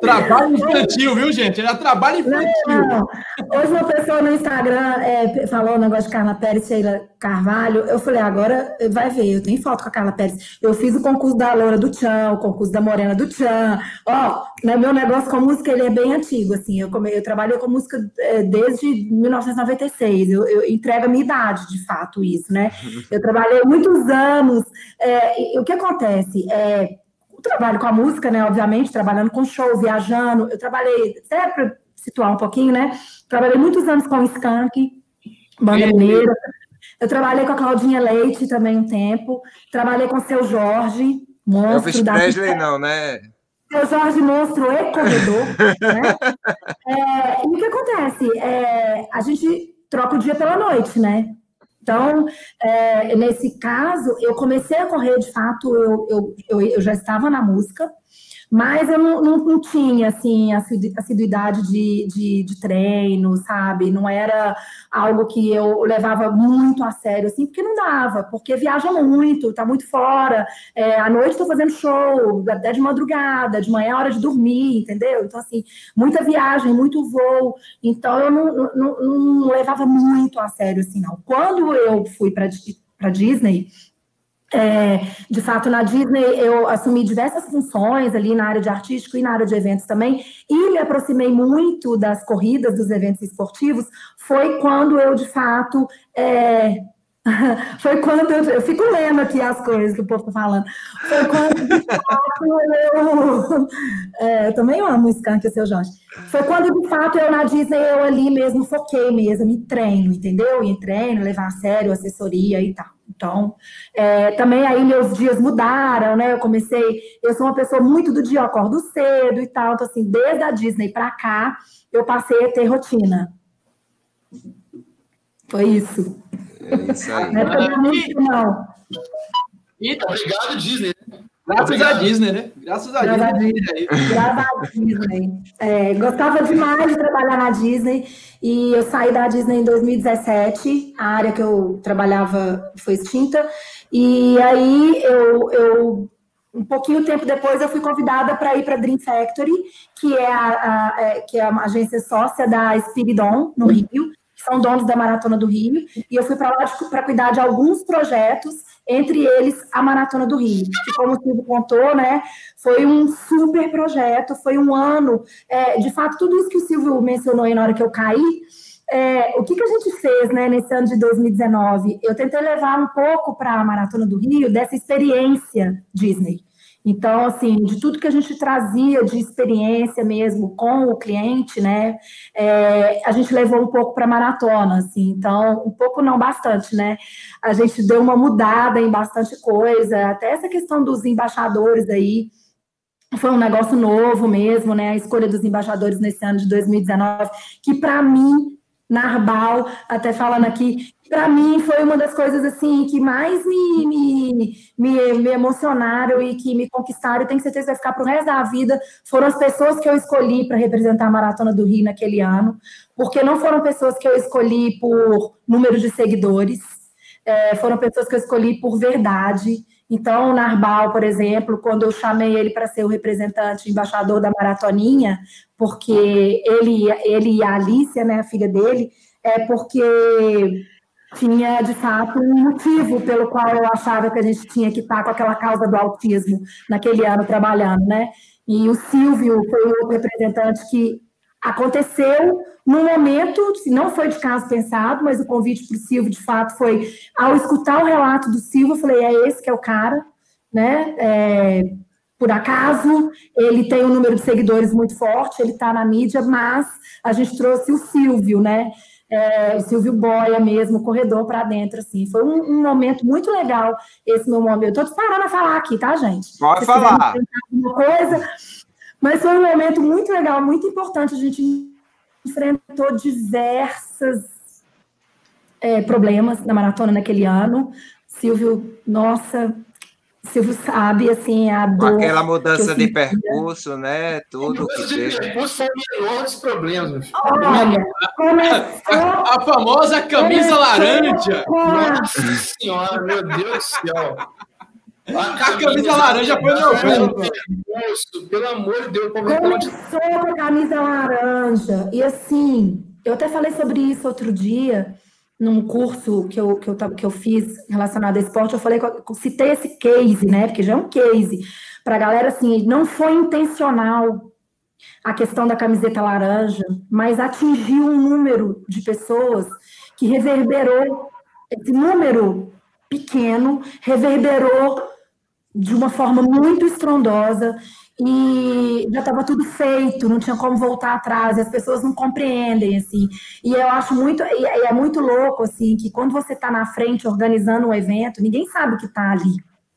Trabalho infantil, viu, gente? Era trabalho infantil. Não, não. Hoje uma pessoa no Instagram é, falou o um negócio de Carla Pérez, Sheila Carvalho. Eu falei, agora vai ver, eu tenho foto com a Carla Pérez. Eu fiz o concurso da Loura do Tchan, o concurso da Morena do Tchan. Ó, né, meu negócio com música ele é bem antigo, assim. Eu, come, eu trabalhei com música é, desde 1996. Eu, eu entrego a minha idade, de fato, isso, né? Eu trabalhei muitos anos. É, e, o que acontece? É, trabalho com a música, né? Obviamente, trabalhando com show, viajando. Eu trabalhei, até para situar um pouquinho, né? Trabalhei muitos anos com o Skank, Banda Mineira. Eu trabalhei com a Claudinha Leite também um tempo. Trabalhei com o seu Jorge, monstro. Elvis da Presley, não, né? Seu Jorge Monstro e corredor. né? É, e o que acontece? É, a gente troca o dia pela noite, né? Então, é, nesse caso, eu comecei a correr, de fato, eu, eu, eu, eu já estava na música, mas eu não, não, não tinha, assim, assiduidade de, de, de, treino, sabe? Não era algo que eu levava muito a sério, assim, porque não dava, porque viaja muito, tá muito fora. É, à noite estou fazendo show, até de madrugada, de manhã é hora de dormir, entendeu? Então, assim, muita viagem, muito voo. Então, eu não, não, não levava muito a sério, assim, não. Quando eu fui para Disney, é, de fato, na Disney eu assumi diversas funções ali na área de artístico e na área de eventos também, e me aproximei muito das corridas, dos eventos esportivos, foi quando eu, de fato, é, foi quando eu, eu, fico lendo aqui as coisas que o povo está falando. Foi quando, de fato, eu. É, também amo o Skank, o seu Jorge. Foi quando, de fato, eu na Disney, eu ali mesmo foquei mesmo, me treino, entendeu? Em treino, levar a sério, assessoria e tal. Então, é, também aí meus dias mudaram, né? Eu comecei, eu sou uma pessoa muito do dia, eu acordo cedo e tal. Então, assim, desde a Disney para cá, eu passei a ter rotina. Foi isso. É isso aí. Não é muito, não. Obrigado, Disney. Graças Obrigado. a Disney, né? Graças a Graças Disney. Graças a Disney. É, gostava demais de trabalhar na Disney e eu saí da Disney em 2017. A área que eu trabalhava foi extinta. E aí eu, eu um pouquinho tempo depois eu fui convidada para ir para a Dream Factory, que é a, a é, que é uma agência sócia da Spiridon, no Rio, que são donos da Maratona do Rio, e eu fui para lá para cuidar de alguns projetos entre eles a Maratona do Rio, que, como o Silvio contou, né, foi um super projeto, foi um ano, é, de fato, tudo isso que o Silvio mencionou aí na hora que eu caí, é, o que, que a gente fez né, nesse ano de 2019? Eu tentei levar um pouco para a Maratona do Rio dessa experiência Disney. Então, assim, de tudo que a gente trazia de experiência mesmo com o cliente, né, é, a gente levou um pouco para maratona, assim, então, um pouco não bastante, né, a gente deu uma mudada em bastante coisa, até essa questão dos embaixadores aí, foi um negócio novo mesmo, né, a escolha dos embaixadores nesse ano de 2019, que para mim Narbal, até falando aqui, para mim foi uma das coisas assim que mais me, me, me, me, emocionaram e que me conquistaram, e tenho certeza que vai ficar para o resto da vida, foram as pessoas que eu escolhi para representar a Maratona do Rio naquele ano, porque não foram pessoas que eu escolhi por número de seguidores, é, foram pessoas que eu escolhi por verdade, então, o Narbal, por exemplo, quando eu chamei ele para ser o representante, embaixador da Maratoninha, porque ele, ele e a Alicia, né, a filha dele, é porque tinha, de fato, um motivo pelo qual eu achava que a gente tinha que estar com aquela causa do autismo naquele ano trabalhando, né? E o Silvio foi o representante que aconteceu no momento, não foi de caso pensado, mas o convite para o Silvio, de fato, foi ao escutar o relato do Silvio, eu falei, é esse que é o cara, né? É, por acaso, ele tem um número de seguidores muito forte, ele está na mídia, mas a gente trouxe o Silvio, né? É, o Silvio Boia mesmo, corredor para dentro, assim. Foi um, um, momento muito legal esse meu momento. Eu estou parando a falar aqui, tá, gente? Pode falar. Coisa, mas foi um momento muito legal, muito importante. A gente enfrentou diversos é, problemas na maratona naquele ano. Silvio, nossa, Silvio sabe, assim, a dor. Aquela mudança de percurso, né? Tudo que de teve. percurso foi dos problemas. Olha, começou... a, a famosa camisa laranja. Nossa senhora, meu Deus do céu. A, a camisa laranja foi novembro. Pelo amor de Deus, começou com a camisa laranja. E assim, eu até falei sobre isso outro dia num curso que eu, que eu, que eu fiz relacionado a esporte, eu falei, eu citei esse case, né? Porque já é um case para a galera, assim, não foi intencional a questão da camiseta laranja, mas atingiu um número de pessoas que reverberou, esse número pequeno reverberou de uma forma muito estrondosa e já estava tudo feito, não tinha como voltar atrás, as pessoas não compreendem, assim. E eu acho muito, e é muito louco, assim, que quando você está na frente organizando um evento, ninguém sabe o que está ali,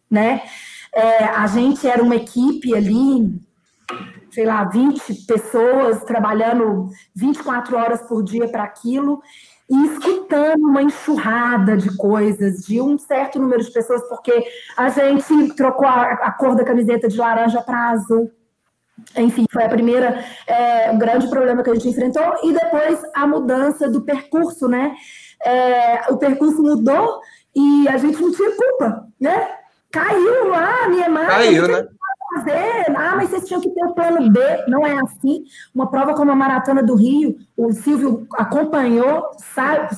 né? É, a gente era uma equipe ali, sei lá, 20 pessoas trabalhando 24 horas por dia para aquilo, e escutando uma enxurrada de coisas de um certo número de pessoas, porque a gente trocou a, a cor da camiseta de laranja para azul. Enfim, foi a primeira, é, um grande problema que a gente enfrentou, e depois a mudança do percurso, né? É, o percurso mudou e a gente não tinha culpa, né? Caiu lá, minha mãe. Caiu, né? Fazer. Ah, mas vocês tinham que ter o plano B. Não é assim. Uma prova como a Maratona do Rio, o Silvio acompanhou, sabe,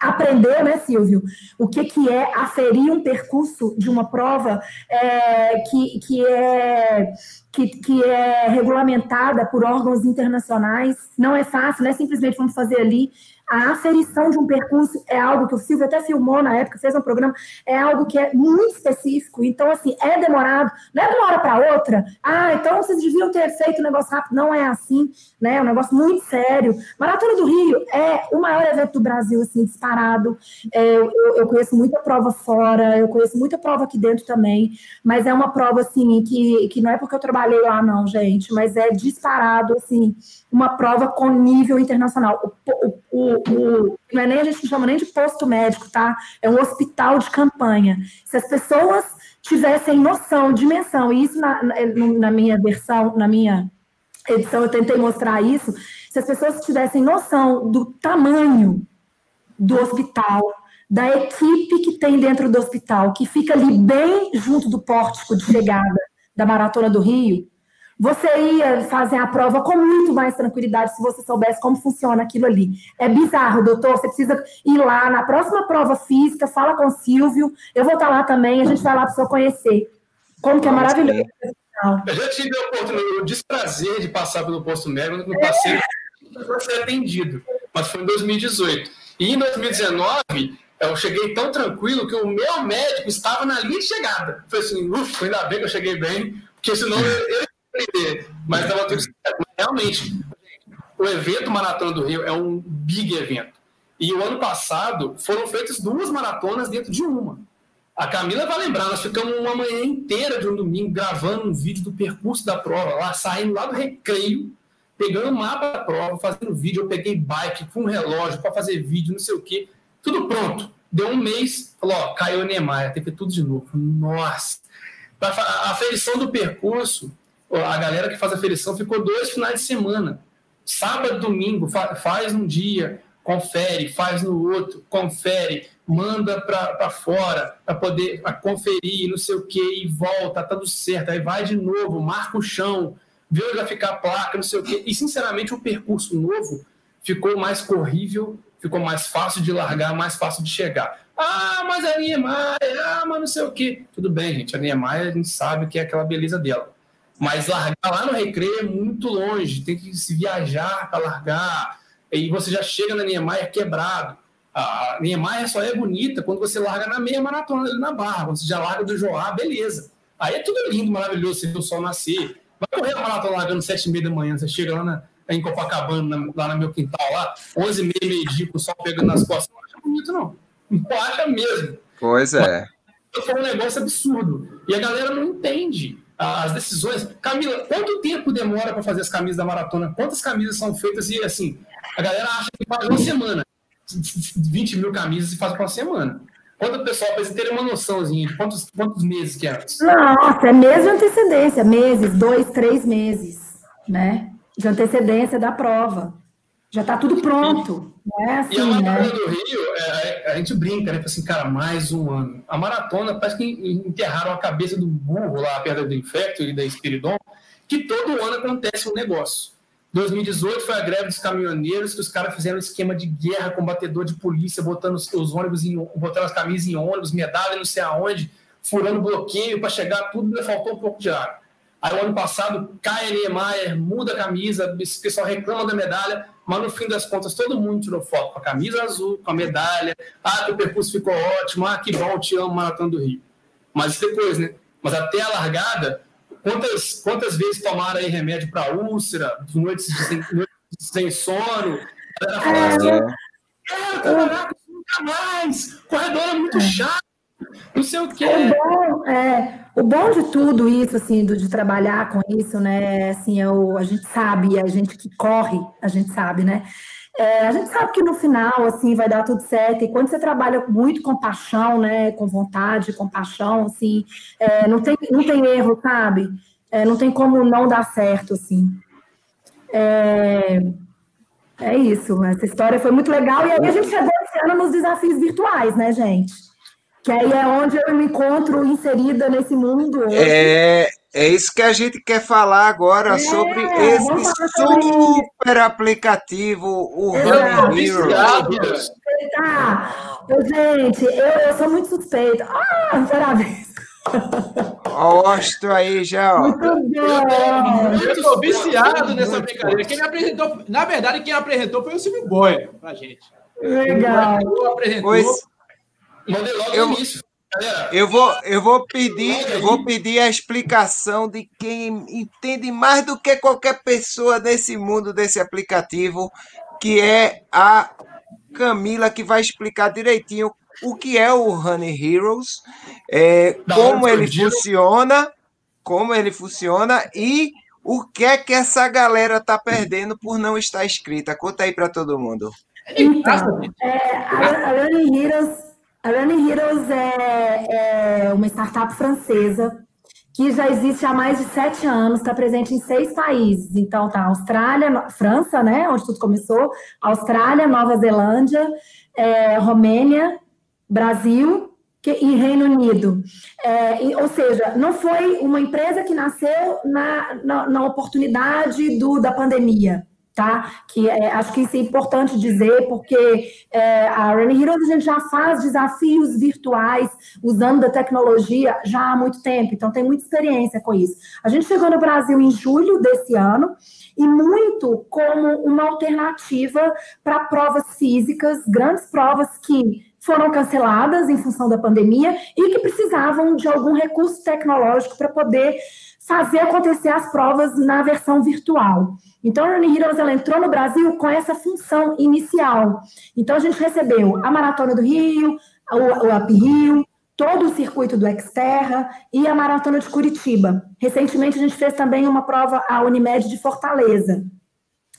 aprendeu, né, Silvio, o que, que é aferir um percurso de uma prova é, que, que, é, que, que é regulamentada por órgãos internacionais. Não é fácil, não é simplesmente vamos fazer ali a aferição de um percurso é algo que o Silvio até filmou na época, fez um programa, é algo que é muito específico. Então, assim, é demorado, não é de uma hora para outra. Ah, então vocês deviam ter feito um negócio rápido. Não é assim, né? É um negócio muito sério. Maratona do Rio é o maior evento do Brasil, assim, disparado. É, eu, eu, conheço muita prova fora, eu conheço muita prova aqui dentro também, mas é uma prova, assim, que, que não é porque eu trabalhei lá, não, gente, mas é disparado, assim, uma prova com nível internacional. O, o, o, não é nem a gente não chama nem de posto médico, tá? É um hospital de campanha. Se as pessoas tivessem noção, dimensão, e isso na, na minha versão, na minha edição, eu tentei mostrar isso. Se as pessoas tivessem noção do tamanho do hospital, da equipe que tem dentro do hospital, que fica ali bem junto do pórtico de chegada da Maratona do Rio, você ia fazer a prova com muito mais tranquilidade se você soubesse como funciona aquilo ali. É bizarro, doutor. Você precisa ir lá na próxima prova física, fala com o Silvio. Eu vou estar lá também, a gente vai lá para o senhor conhecer. Como que é maravilhoso. Eu já tive a oportunidade, o desprazer de passar pelo posto médico, não passei para ser atendido, mas foi em 2018. E em 2019, eu cheguei tão tranquilo que o meu médico estava na linha de chegada. Foi assim, ufa, ainda bem que eu cheguei bem, porque senão eu aprender, mas estava tudo certo. Realmente, o evento Maratona do Rio é um big evento. E o ano passado foram feitas duas maratonas dentro de uma. A Camila vai lembrar, nós ficamos uma manhã inteira de um domingo gravando um vídeo do percurso da prova, lá saindo lá do recreio, pegando o mapa da prova, fazendo vídeo. Eu peguei bike com um relógio para fazer vídeo, não sei o quê. Tudo pronto. Deu um mês, falou: ó, caiu o Neymar, teve tudo de novo. Nossa! A aferição do percurso a galera que faz a ferição ficou dois finais de semana. Sábado, domingo, fa faz um dia, confere, faz no outro, confere, manda para fora para poder pra conferir, não sei o que, e volta, tá tudo certo. Aí vai de novo, marca o chão, vê onde vai ficar a placa, não sei o que. E, sinceramente, o percurso novo ficou mais corrível, ficou mais fácil de largar, mais fácil de chegar. Ah, mas a Niemeyer, ah, mas não sei o que. Tudo bem, gente, a Niemeyer a gente sabe que é aquela beleza dela. Mas largar lá no recreio é muito longe, tem que se viajar para largar. E você já chega na Niemeyer quebrado. A Niemeyer só é bonita quando você larga na meia maratona ali na barra. Quando você já larga do Joá, beleza. Aí é tudo lindo, maravilhoso, vê o sol nascer. Vai correr a maratona largando sete e meia da manhã, você chega lá na, em Copacabana, lá no meu quintal, lá, onze e meia, meio-dia, com o sol pegando nas costas. Não acha bonito, não. Não acha mesmo. Pois é. Mas, foi um negócio absurdo. E a galera não entende as decisões. Camila, quanto tempo demora para fazer as camisas da maratona? Quantas camisas são feitas? E assim, a galera acha que faz uma semana. 20 mil camisas e faz para uma semana. Conta o pessoal para terem uma noçãozinha de quantos, quantos meses que é antes. Nossa, é mês de antecedência, meses, dois, três meses, né? De antecedência da prova. Já está tudo pronto. Não é assim, e a né? Maratona né? do Rio, é, a gente brinca, né? Assim, cara, mais um ano. A maratona, parece que enterraram a cabeça do burro lá perto do Infecto e da Espiridon, que todo ano acontece um negócio. 2018 foi a greve dos caminhoneiros, que os caras fizeram um esquema de guerra com batedor de polícia, botando os, os ônibus, em, botando as camisas em ônibus, medalha não sei aonde, furando bloqueio para chegar tudo, ainda faltou um pouco de água. Aí, o ano passado, cai Niemeyer, muda a camisa, o pessoal reclama da medalha, mas no fim das contas, todo mundo tirou foto com a camisa azul, com a medalha. Ah, que o percurso ficou ótimo, ah, que bom, te amo, Maratona do Rio. Mas depois, né? Mas até a largada, Quantas, quantas vezes tomaram aí remédio para úlcera, noites sem, noites sem sono? A galera fala assim, é, caraca, nunca mais, corredor é muito chato, não sei o quê. O bom, é, o bom de tudo isso, assim, do, de trabalhar com isso, né, assim, é o, a gente sabe, a gente que corre, a gente sabe, né, é, a gente sabe que no final, assim, vai dar tudo certo. E quando você trabalha muito com paixão, né, com vontade, com paixão, assim, é, não, tem, não tem erro, sabe? É, não tem como não dar certo, assim. É, é isso. Essa história foi muito legal. E aí a gente chegou esse ano nos desafios virtuais, né, gente? Que aí é onde eu me encontro inserida nesse mundo. Hoje. É, é isso que a gente quer falar agora é, sobre esse super aplicativo, o Honey Heroes. Tá. Gente, eu, eu sou muito suspeita. Ah, parabéns. Mostra aí já, ó. Muito bom. Eu tô viciado nessa brincadeira. Quem me apresentou, na verdade, quem apresentou foi o Silvio Boia pra gente. Legal. Apresentou. Pois, Mandei logo eu, no início. Eu vou, eu vou pedir, eu vou pedir a explicação de quem entende mais do que qualquer pessoa nesse mundo desse aplicativo, que é a Camila, que vai explicar direitinho o que é o Honey Heroes, é, como ele funciona, como ele funciona e o que é que essa galera tá perdendo por não estar inscrita. Conta aí para todo mundo. Então, é, a, a Honey Heroes a Running Heroes é, é, uma startup francesa que já existe há mais de sete anos, está presente em seis países. Então, tá Austrália, França, né, onde tudo começou, Austrália, Nova Zelândia, é, Romênia, Brasil que, e Reino Unido. É, e, ou seja, não foi uma empresa que nasceu na, na, na oportunidade do, da pandemia tá? Que é, acho que isso é importante dizer, porque é, a Running Heroes a gente já faz desafios virtuais usando da tecnologia já há muito tempo, então tem muita experiência com isso. A gente chegou no Brasil em julho desse ano e muito como uma alternativa para provas físicas, grandes provas que foram canceladas em função da pandemia e que precisavam de algum recurso tecnológico para poder fazer acontecer as provas na versão virtual. Então, a Running Heroes ela entrou no Brasil com essa função inicial. Então, a gente recebeu a Maratona do Rio, o, Up Rio, todo o circuito do Xterra e a Maratona de Curitiba. Recentemente, a gente fez também uma prova a Unimed de Fortaleza.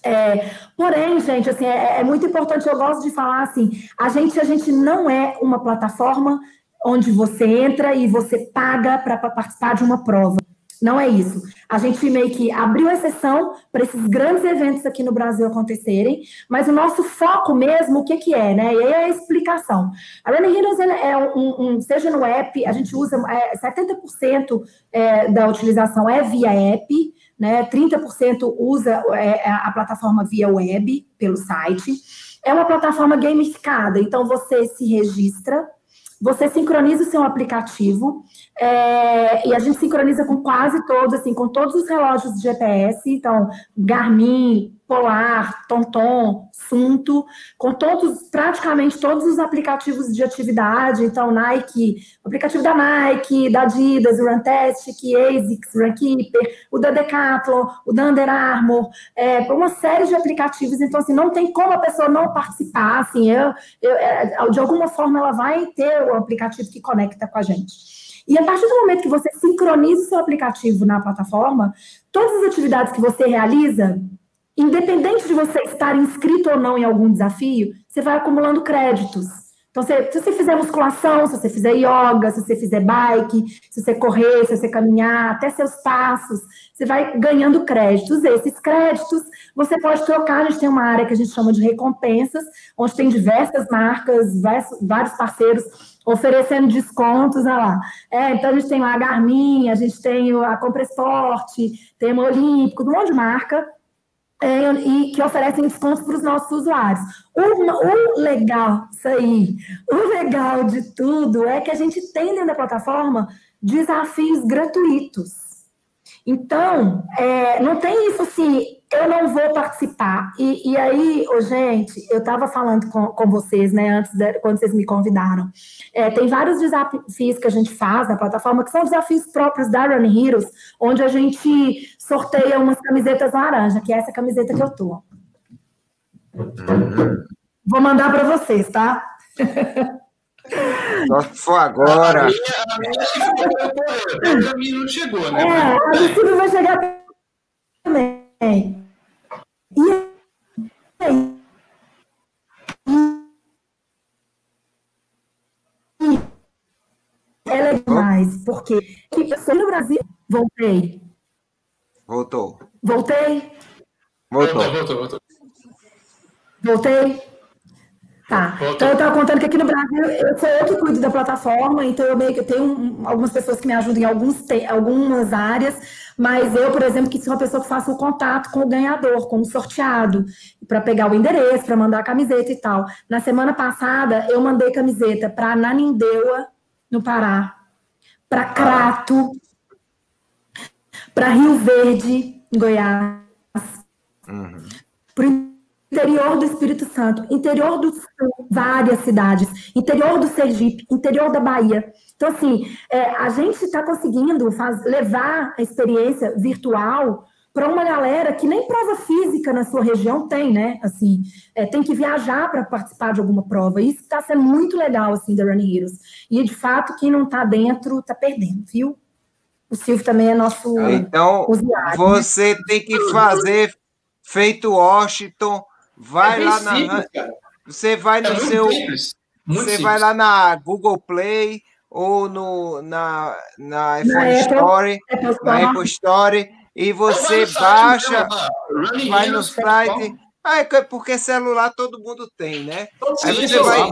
É, porém, gente, assim, é, é, muito importante, eu gosto de falar assim, a gente, a gente não é uma plataforma onde você entra e você paga para participar de uma prova. Não é isso. A gente meio que abriu exceção para esses grandes eventos aqui no Brasil acontecerem, mas o nosso foco mesmo, o que, que é, né? E aí é a explicação. A Running Heroes é um, um, seja no app, a gente usa é, 70% é, da utilização é via app, né? 30% usa é, a plataforma via web, pelo site. É uma plataforma gamificada, então você se registra, você sincroniza o seu aplicativo é, e a gente sincroniza com quase todos, assim, com todos os relógios de GPS, então Garmin, Polar, TomTom, Sunto, com todos, praticamente todos os aplicativos de atividade, então Nike, aplicativo da Nike, da Adidas, o Runtastic, ASICS, Runkeeper, o da Decathlon, o da Under Armour, é, uma série de aplicativos, então assim, não tem como a pessoa não participar, assim, eu, eu, é, de alguma forma ela vai ter o aplicativo que conecta com a gente. E a partir do momento que você sincroniza o seu aplicativo na plataforma, todas as atividades que você realiza, independente de você estar inscrito ou não em algum desafio, você vai acumulando créditos. Então, se, se, você fizer musculação, se você fizer yoga, se você fizer bike, se você correr, se você caminhar, até seus passos, você vai ganhando créditos. Esses créditos você pode trocar. A gente tem uma área que a gente chama de recompensas, onde tem diversas marcas, vários parceiros oferecendo descontos, olha lá. É, então a gente tem a Garmin, a gente tem a Compressport, tem o Olímpico, um monte de marca é, e que oferecem descontos para os nossos usuários. O, o, legal, isso aí, o legal de tudo é que a gente tem dentro da plataforma desafios gratuitos. Então, é, não tem isso assim, eu não vou participar. E, e aí, oh, gente, eu estava falando com, com vocês, né, antes, de, quando vocês me convidaram. É, tem vários desafios que a gente faz na plataforma, que são desafios próprios da Running Heroes, onde a gente sorteia umas camisetas laranja, que é essa camiseta que eu tô. Vou mandar para vocês, tá? Só se for agora. A minha, a minha, a minha não chegou, né? É, a Silvia vai chegar também. E aí? Ela é demais, porque eu sou no Brasil. Voltei. Voltou. Voltei? Voltou. Voltou, voltou, voltou. Voltei? Tá. Então eu estava contando que aqui no Brasil eu sou eu que cuido da plataforma, então eu meio que tenho algumas pessoas que me ajudam em alguns, algumas áreas, mas eu, por exemplo, que sou uma pessoa que faço o contato com o ganhador, com o sorteado, para pegar o endereço, para mandar a camiseta e tal. Na semana passada eu mandei camiseta para Nanindeua, no Pará, para Crato, para Rio Verde, em Goiás, uhum. para interior do Espírito Santo, interior do Sul, várias cidades, interior do Sergipe, interior da Bahia. Então, assim, é, a gente está conseguindo faz, levar a experiência virtual para uma galera que nem prova física na sua região tem, né? Assim, é, tem que viajar para participar de alguma prova. Isso está sendo muito legal, assim, da Running Heroes. E, de fato, quem não está dentro está perdendo, viu? O Silvio também é nosso Então, usuário, você né? tem que fazer feito Washington, Vai é lá na. Você vai no é seu. Simples. você simples. vai lá na Google Play ou no, na, na iPhone na Store, Apple, na Apple Store, e você baixa, então, vai no site. Ah, é porque celular todo mundo tem, né? Aí você vai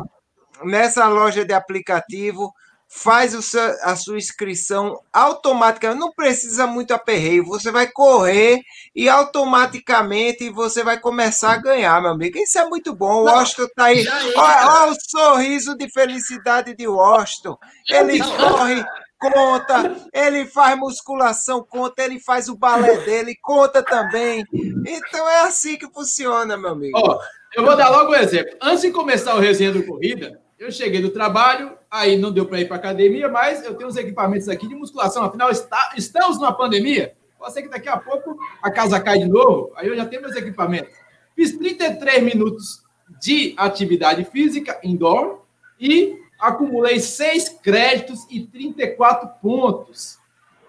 nessa loja de aplicativo, faz o seu, a sua inscrição automaticamente, não precisa muito aperreio, você vai correr e automaticamente você vai começar a ganhar, meu amigo. Isso é muito bom. O Washington tá aí. Olha, o sorriso de felicidade de Washington. Ele corre, conta, ele faz musculação, conta, ele faz o balé dele, conta também. Então é assim que funciona, meu amigo. Oh, eu vou dar logo um exemplo. Antes de começar o resenha do Corrida, eu cheguei do trabalho, aí não deu para ir para academia, mas eu tenho uns equipamentos aqui de musculação. Afinal, está, estamos numa pandemia. Pode ser que daqui a pouco a casa cai de novo, aí eu já tenho meus equipamentos. Fiz 33 minutos de atividade física indoor e acumulei 6 créditos e 34 pontos.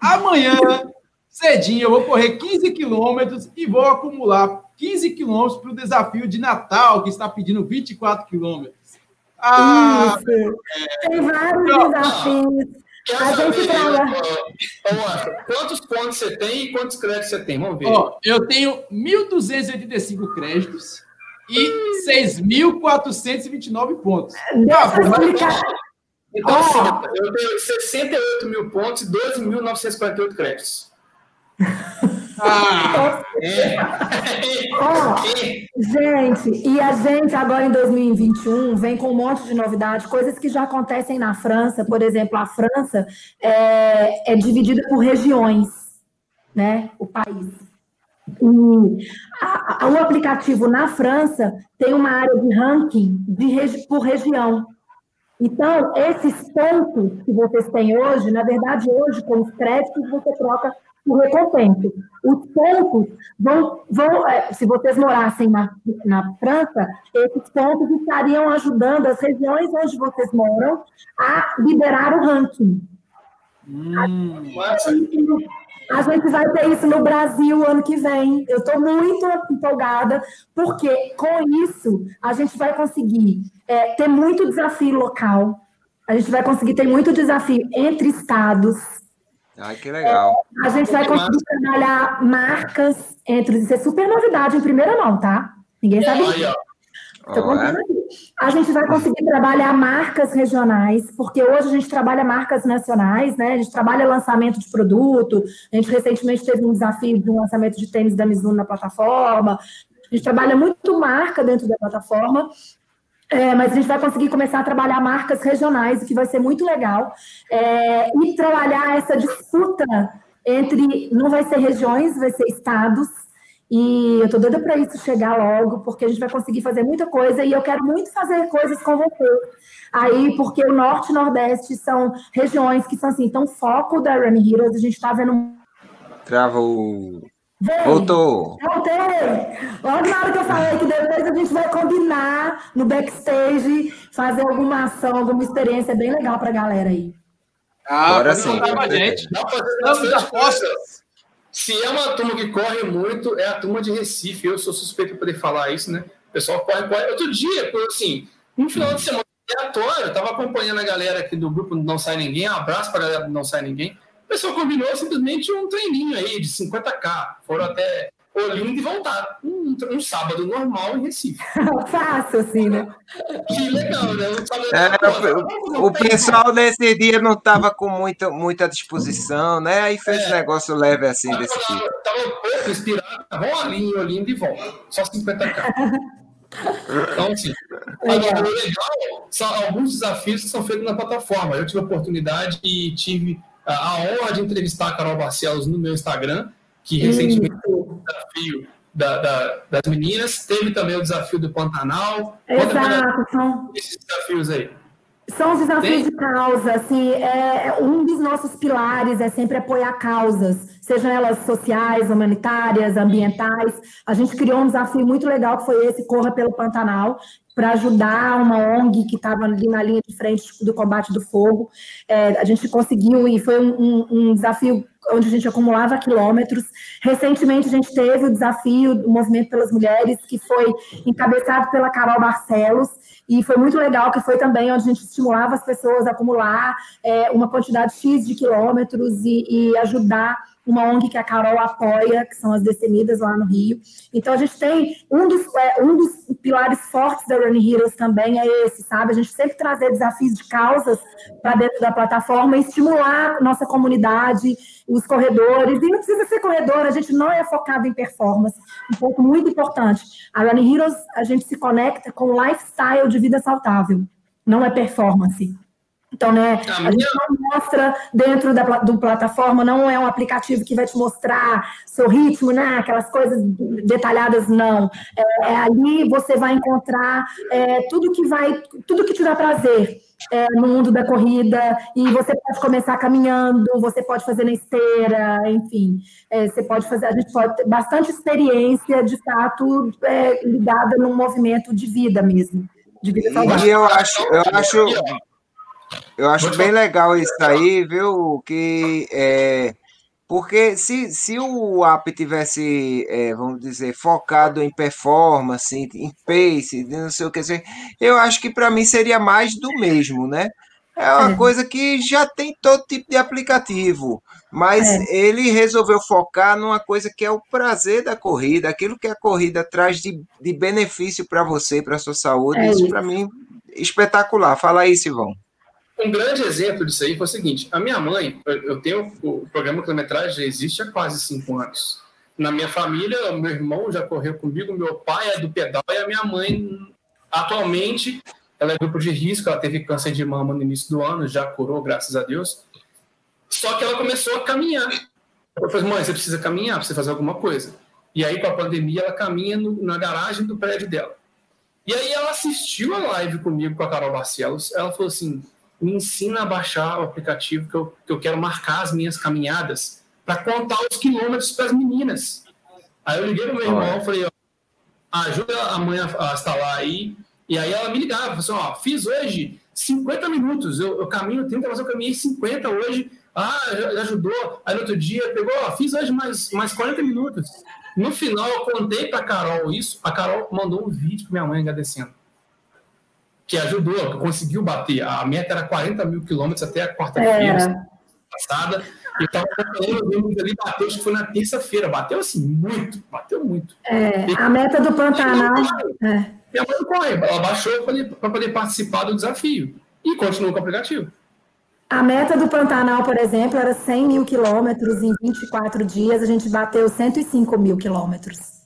Amanhã, cedinho, eu vou correr 15 quilômetros e vou acumular 15 quilômetros para o desafio de Natal, que está pedindo 24 quilômetros. Ah, Isso. Tem vários então, desafios. A gente trabalha. Quantos pontos você tem e quantos créditos você tem? Vamos ver. Ó, eu tenho 1.285 créditos e 6.429 pontos. Deixa ah, eu explicar. Então, oh. eu tenho 68 mil pontos e 12.948 créditos. Ah, é. oh, gente, e a gente agora em 2021 vem com um monte de novidade, coisas que já acontecem na França, por exemplo, a França é, é dividida por regiões, né? O país. E a, a, o aplicativo na França tem uma área de ranking de regi por região. Então, esses pontos que vocês têm hoje, na verdade, hoje, com os créditos, você troca por recompensa. Os pontos vão, vão é, se vocês morassem na, na França, esses pontos estariam ajudando as regiões onde vocês moram a liberar o ranking. Hum, A gente vai ter isso no Brasil ano que vem. Eu estou muito empolgada, porque com isso a gente vai conseguir é, ter muito desafio local, a gente vai conseguir ter muito desafio entre estados. Ai, que legal. É, a gente vai conseguir trabalhar marcas entre. Isso é super novidade em primeira mão, tá? Ninguém sabe. Aí, ó. A gente vai conseguir trabalhar marcas regionais, porque hoje a gente trabalha marcas nacionais, né? A gente trabalha lançamento de produto. A gente recentemente teve um desafio de um lançamento de tênis da Mizuno na plataforma. A gente trabalha muito marca dentro da plataforma. É, mas a gente vai conseguir começar a trabalhar marcas regionais, o que vai ser muito legal. É, e trabalhar essa disputa entre. Não vai ser regiões, vai ser estados e eu tô doida para isso chegar logo, porque a gente vai conseguir fazer muita coisa e eu quero muito fazer coisas com você. Aí, porque o Norte e Nordeste são regiões que são assim, então foco da Run Heroes, a gente tá vendo. Travou. Vem, Voltou. Voltei. Logo na hora que eu falei que depois a gente vai combinar no backstage, fazer alguma ação, alguma experiência bem legal pra galera aí. Ah, Agora sim. Gente. Estamos apostas. Se é uma turma que corre muito, é a turma de Recife. Eu sou suspeito de poder falar isso, né? O pessoal corre, corre. Outro dia, assim, no final de semana aleatório, eu tava acompanhando a galera aqui do grupo Não Sai Ninguém. Um abraço para a galera do Não Sai Ninguém. O pessoal combinou simplesmente um treininho aí de 50k. Foram até Olinda e voltar. Um, um, sábado normal em Recife. Fácil, assim, né? Que legal, né? É, o, o pessoal nesse dia não estava com muita, muita disposição, né? Aí fez é, um negócio leve assim tava, desse tipo. Estava um pouco inspirado, vão ali em Olinda e volta. Só 50k. Então, assim, agora, o legal são alguns desafios que são feitos na plataforma. Eu tive a oportunidade e tive a honra de entrevistar a Carol Barcelos no meu Instagram que recentemente teve o desafio da, da, das meninas, teve também o desafio do Pantanal. Exato, são esses desafios aí. São os desafios Tem? de causa, assim, é, é, um dos nossos pilares é sempre apoiar causas, sejam elas sociais, humanitárias, ambientais. A gente criou um desafio muito legal que foi esse Corra pelo Pantanal, para ajudar uma ONG que estava ali na linha de frente do combate do fogo. É, a gente conseguiu, e foi um, um, desafio onde a gente acumulava quilômetros. Recentemente, a gente teve o desafio do Movimento pelas Mulheres, que foi encabeçado pela Carol Barcelos, e foi muito legal, que foi também onde a gente estimulava as pessoas a acumular é, uma quantidade X de quilômetros e, e ajudar uma ONG que a Carol apoia, que são as Destemidas lá no Rio. Então, a gente tem um dos, é, um dos pilares fortes da Running Heroes também é esse, sabe? A gente sempre trazer desafios de causas para dentro da plataforma estimular nossa comunidade, os corredores. E não precisa ser corredor, a gente não é focado em performance. Um ponto muito importante. A Running Heroes, a gente se conecta com o lifestyle de vida saudável, não é performance. Então, né, a, gente não mostra dentro da do plataforma, não é um aplicativo que vai te mostrar seu ritmo, né, aquelas coisas detalhadas, não. É, é ali você vai encontrar é, tudo que vai, tudo que te dá prazer. É, no mundo da corrida, e você pode começar caminhando, você pode fazer na esteira, enfim, é, você pode fazer, a gente pode ter bastante experiência, de fato, é, ligada num movimento de vida mesmo, de vida saudável. E eu acho, eu acho eu acho bem legal isso aí, viu? Que é, porque se, se o app tivesse, é, vamos dizer, focado em performance, em pace, não sei o que, eu acho que para mim seria mais do mesmo, né? É uma é. coisa que já tem todo tipo de aplicativo, mas é. ele resolveu focar numa coisa que é o prazer da corrida, aquilo que a corrida traz de, de benefício para você, para sua saúde. É isso, isso. para mim, espetacular. Fala aí, Silvão. Um grande exemplo disso aí foi o seguinte: a minha mãe, eu tenho o programa quilometragem já existe há quase cinco anos. Na minha família, meu irmão já correu comigo, meu pai é do pedal e a minha mãe, atualmente, ela é grupo de risco, ela teve câncer de mama no início do ano, já curou, graças a Deus. Só que ela começou a caminhar. Eu falei, mãe, você precisa caminhar, precisa fazer alguma coisa. E aí, com a pandemia, ela caminha no, na garagem do prédio dela. E aí ela assistiu a live comigo com a Carol Barcelos. Ela falou assim: me ensina a baixar o aplicativo que eu, que eu quero marcar as minhas caminhadas para contar os quilômetros para as meninas. Aí eu liguei para meu irmão falei, ó, ajuda a mãe a, a instalar aí. E aí ela me ligava, falou assim, ó, fiz hoje 50 minutos, eu, eu caminho 30, mas eu caminhei 50 hoje, Ah, ajudou. Aí no outro dia pegou, ó, fiz hoje mais, mais 40 minutos. No final, eu contei para Carol isso. A Carol mandou um vídeo para minha mãe agradecendo. Que ajudou, que conseguiu bater. A meta era 40 mil quilômetros até a quarta-feira é. passada. E estava acompanhando ali, bateu, acho que foi na terça-feira. Bateu assim, muito, bateu muito. É, a meta do Pantanal. É. Minha mãe corre, ela baixou para poder participar do desafio. E continuou com o aplicativo. A meta do Pantanal, por exemplo, era 100 mil quilômetros em 24 dias, a gente bateu 105 mil quilômetros.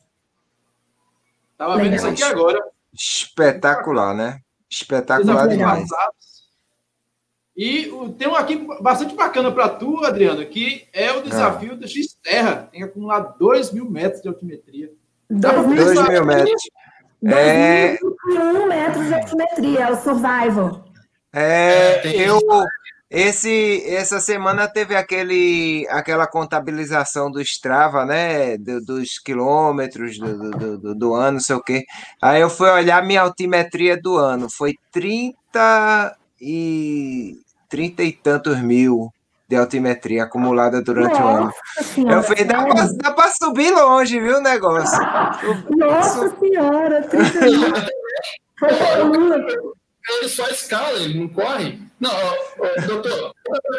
Estava vendo isso aqui agora. Espetacular, né? Espetacular demais. E tem um aqui bastante bacana para tu, Adriano, que é o desafio do X-Terra. Tem que acumular 2 mil metros de altimetria. 2 mil metros. 2 é... metros de altimetria, é o survival. É, eu, esse, essa semana teve aquele, aquela contabilização do Strava, né? Do, dos quilômetros do, do, do, do, ano, não sei o quê. Aí eu fui olhar minha altimetria do ano. Foi 30 e, 30 e tantos mil de altimetria acumulada durante Nossa o ano. Senhora, eu falei, dá pra, dá pra subir longe, viu, o negócio? Nossa Senhora! 30 ele só escala, ele não corre. Não, doutor,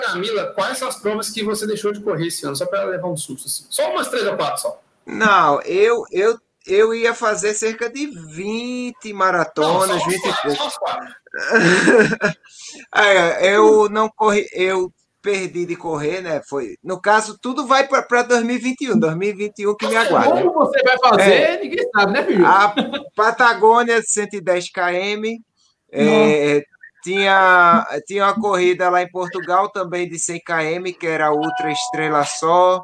Camila, quais são as provas que você deixou de correr esse ano? Só para levar um susto. Assim. Só umas três ou quatro só. Não, eu, eu, eu ia fazer cerca de 20 maratonas, não, só 20 quatro, só é, eu não corri, eu perdi de correr, né? Foi, no caso, tudo vai para 2021, 2021 que me aguarda. Como você vai fazer, é, ninguém sabe, né, filho? A Patagônia 110 km, é, tinha, tinha uma corrida lá em Portugal também de 100 km, que era Ultra Estrela Só.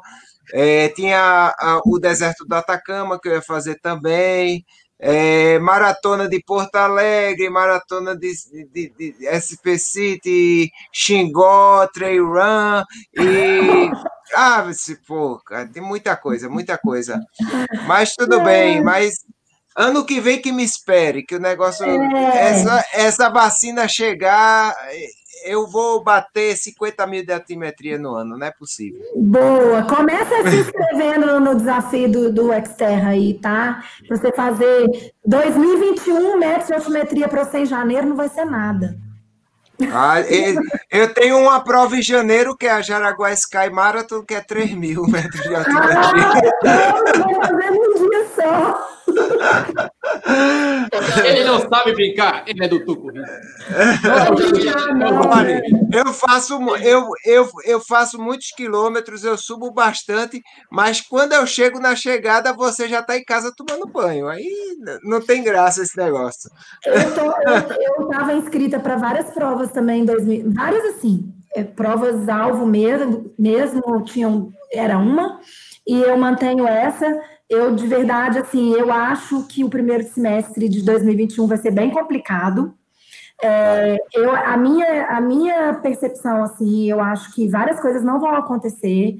É, tinha a, o deserto do Atacama, que eu ia fazer também. É, maratona de Porto Alegre, maratona de, de, de, SP City, Xingó, Trail Run e. Ah, se pô, tem muita coisa, muita coisa. Mas tudo bem, mas Ano que vem que me espere, que o negócio. É. Essa, essa vacina chegar, eu vou bater 50 mil de altimetria no ano, não é possível. Boa! Começa se inscrevendo no desafio do, do Xterra aí, tá? Para você fazer 2021 metros de altimetria para você em janeiro, não vai ser nada. Ah, eu tenho uma prova em janeiro, que é a Jaraguá Sky Marathon, que é 3 mil metros de altimetria. Ah, então, vou fazer um dia só. Ele não sabe brincar, ele é do Tuco. eu faço, eu, eu, eu faço muitos quilômetros, eu subo bastante, mas quando eu chego na chegada, você já está em casa tomando banho. Aí não tem graça esse negócio. Eu estava inscrita para várias provas também em 2000, várias assim, é, provas alvo mesmo, mesmo tinham, era uma, e eu mantenho essa eu, de verdade, assim, eu acho que o primeiro semestre de 2021 vai ser bem complicado. É, eu, a, minha, a minha percepção, assim, eu acho que várias coisas não vão acontecer.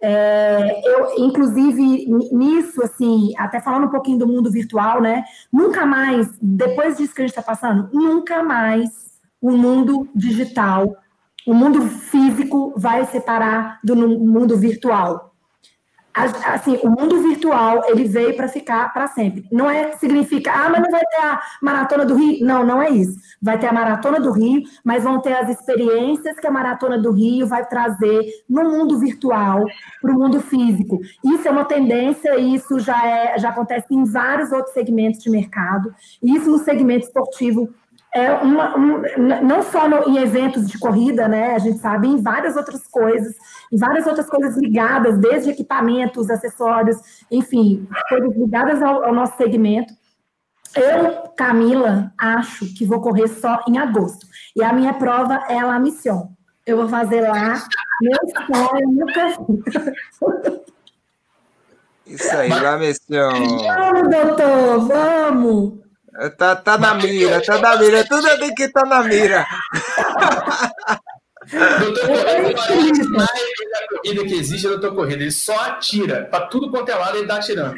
É, eu, inclusive, nisso, assim, até falando um pouquinho do mundo virtual, né? Nunca mais, depois disso que a gente está passando, nunca mais o mundo digital, o mundo físico vai separar do mundo virtual assim, o mundo virtual ele veio para ficar para sempre. Não é significa, ah, mas não vai ter a maratona do Rio. Não, não é isso. Vai ter a maratona do Rio, mas vão ter as experiências que a maratona do Rio vai trazer no mundo virtual para o mundo físico. Isso é uma tendência, isso já é, já acontece em vários outros segmentos de mercado. Isso no segmento esportivo é uma, um, não só no, em eventos de corrida, né? A gente sabe, em várias outras coisas, em várias outras coisas ligadas, desde equipamentos, acessórios, enfim, coisas ligadas ao, ao nosso segmento. Eu, Camila, acho que vou correr só em agosto. E a minha prova é a Mission. Eu vou fazer lá, meu sonho, nunca Isso aí, La Mission. Vamos, doutor, vamos! Tá, tá na mira, tá na mira. Tudo tem que estar tá na mira. Doutor Corrida, mais corrida que existe é doutor Corrida. Ele só atira. Pra tudo quanto é lado, ele tá atirando.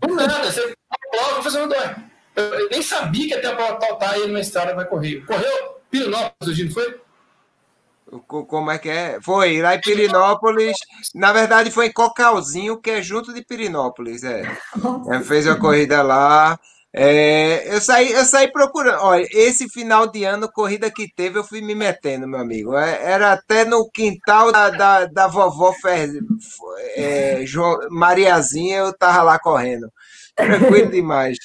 Do nada, você logo fazendo dói. Eu nem sabia que até a prova tal tá aí numa estrada vai correr. Correu Pirinópolis hoje, não foi? Como é que é? Foi lá em Pirinópolis. Na verdade, foi em Cocalzinho, que é junto de Pirinópolis. É. Fez a corrida lá. É, eu, saí, eu saí procurando. Olha, esse final de ano, corrida que teve, eu fui me metendo, meu amigo. É, era até no quintal da, da, da vovó Fer, é, Mariazinha, eu tava lá correndo. Tranquilo demais.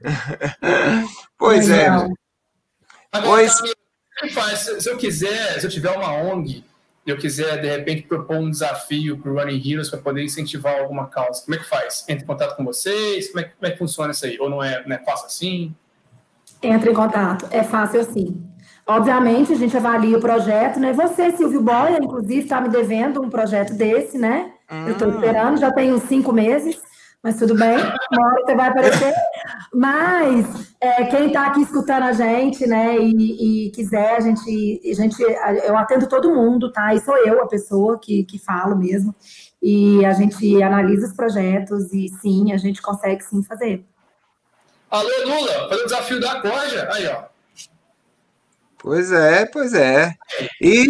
pois é. Pois... Se eu quiser, se eu tiver uma ONG eu quiser, de repente, propor um desafio para o Running Heroes para poder incentivar alguma causa, como é que faz? Entra em contato com vocês? Como é, como é que funciona isso aí? Ou não é, não é fácil assim? Entra em contato. É fácil assim. Obviamente, a gente avalia o projeto, né? Você, Silvio Boia, inclusive, está me devendo um projeto desse, né? Eu estou ah. esperando, já tem uns cinco meses mas tudo bem, uma hora você vai aparecer. Mas é, quem está aqui escutando a gente, né, e, e, quiser, a gente, a gente, eu atendo todo mundo, tá? E sou eu a pessoa que, que falo mesmo. E a gente analisa os projetos e sim, a gente consegue sim fazer. Alô, Lula, foi o desafio da Corja. Aí, ó. Pois é, pois é. E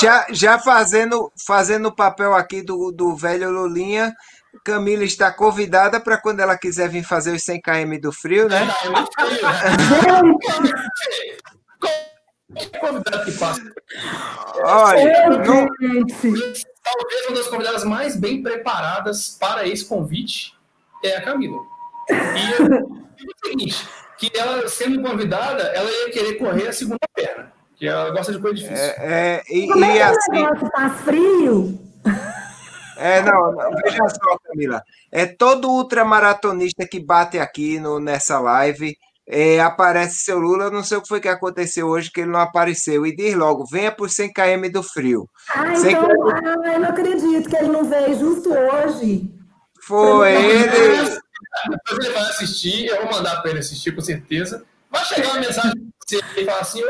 já, já fazendo fazendo o papel aqui do, do velho Lulinha, Camila está convidada para quando ela quiser vir fazer os 100 km do frio, né? Olha, não... talvez uma das convidadas mais bem preparadas para esse convite é a Camila. E é o seguinte, que ela sendo convidada, ela ia querer correr a segunda perna, que ela gosta de coisa difícil. É, é e, Como é e assim... Tá frio? É, não, veja só, Camila. É todo ultramaratonista que bate aqui no, nessa live. É, aparece seu Lula, não sei o que foi que aconteceu hoje, que ele não apareceu. E diz logo, venha por 100 km do frio. Ah, então, km... ah, eu não acredito que ele não veio justo hoje. Foi ele. Depois ele vai assistir, eu vou mandar para ele assistir com certeza. Vai chegar uma mensagem você falar assim: Ô,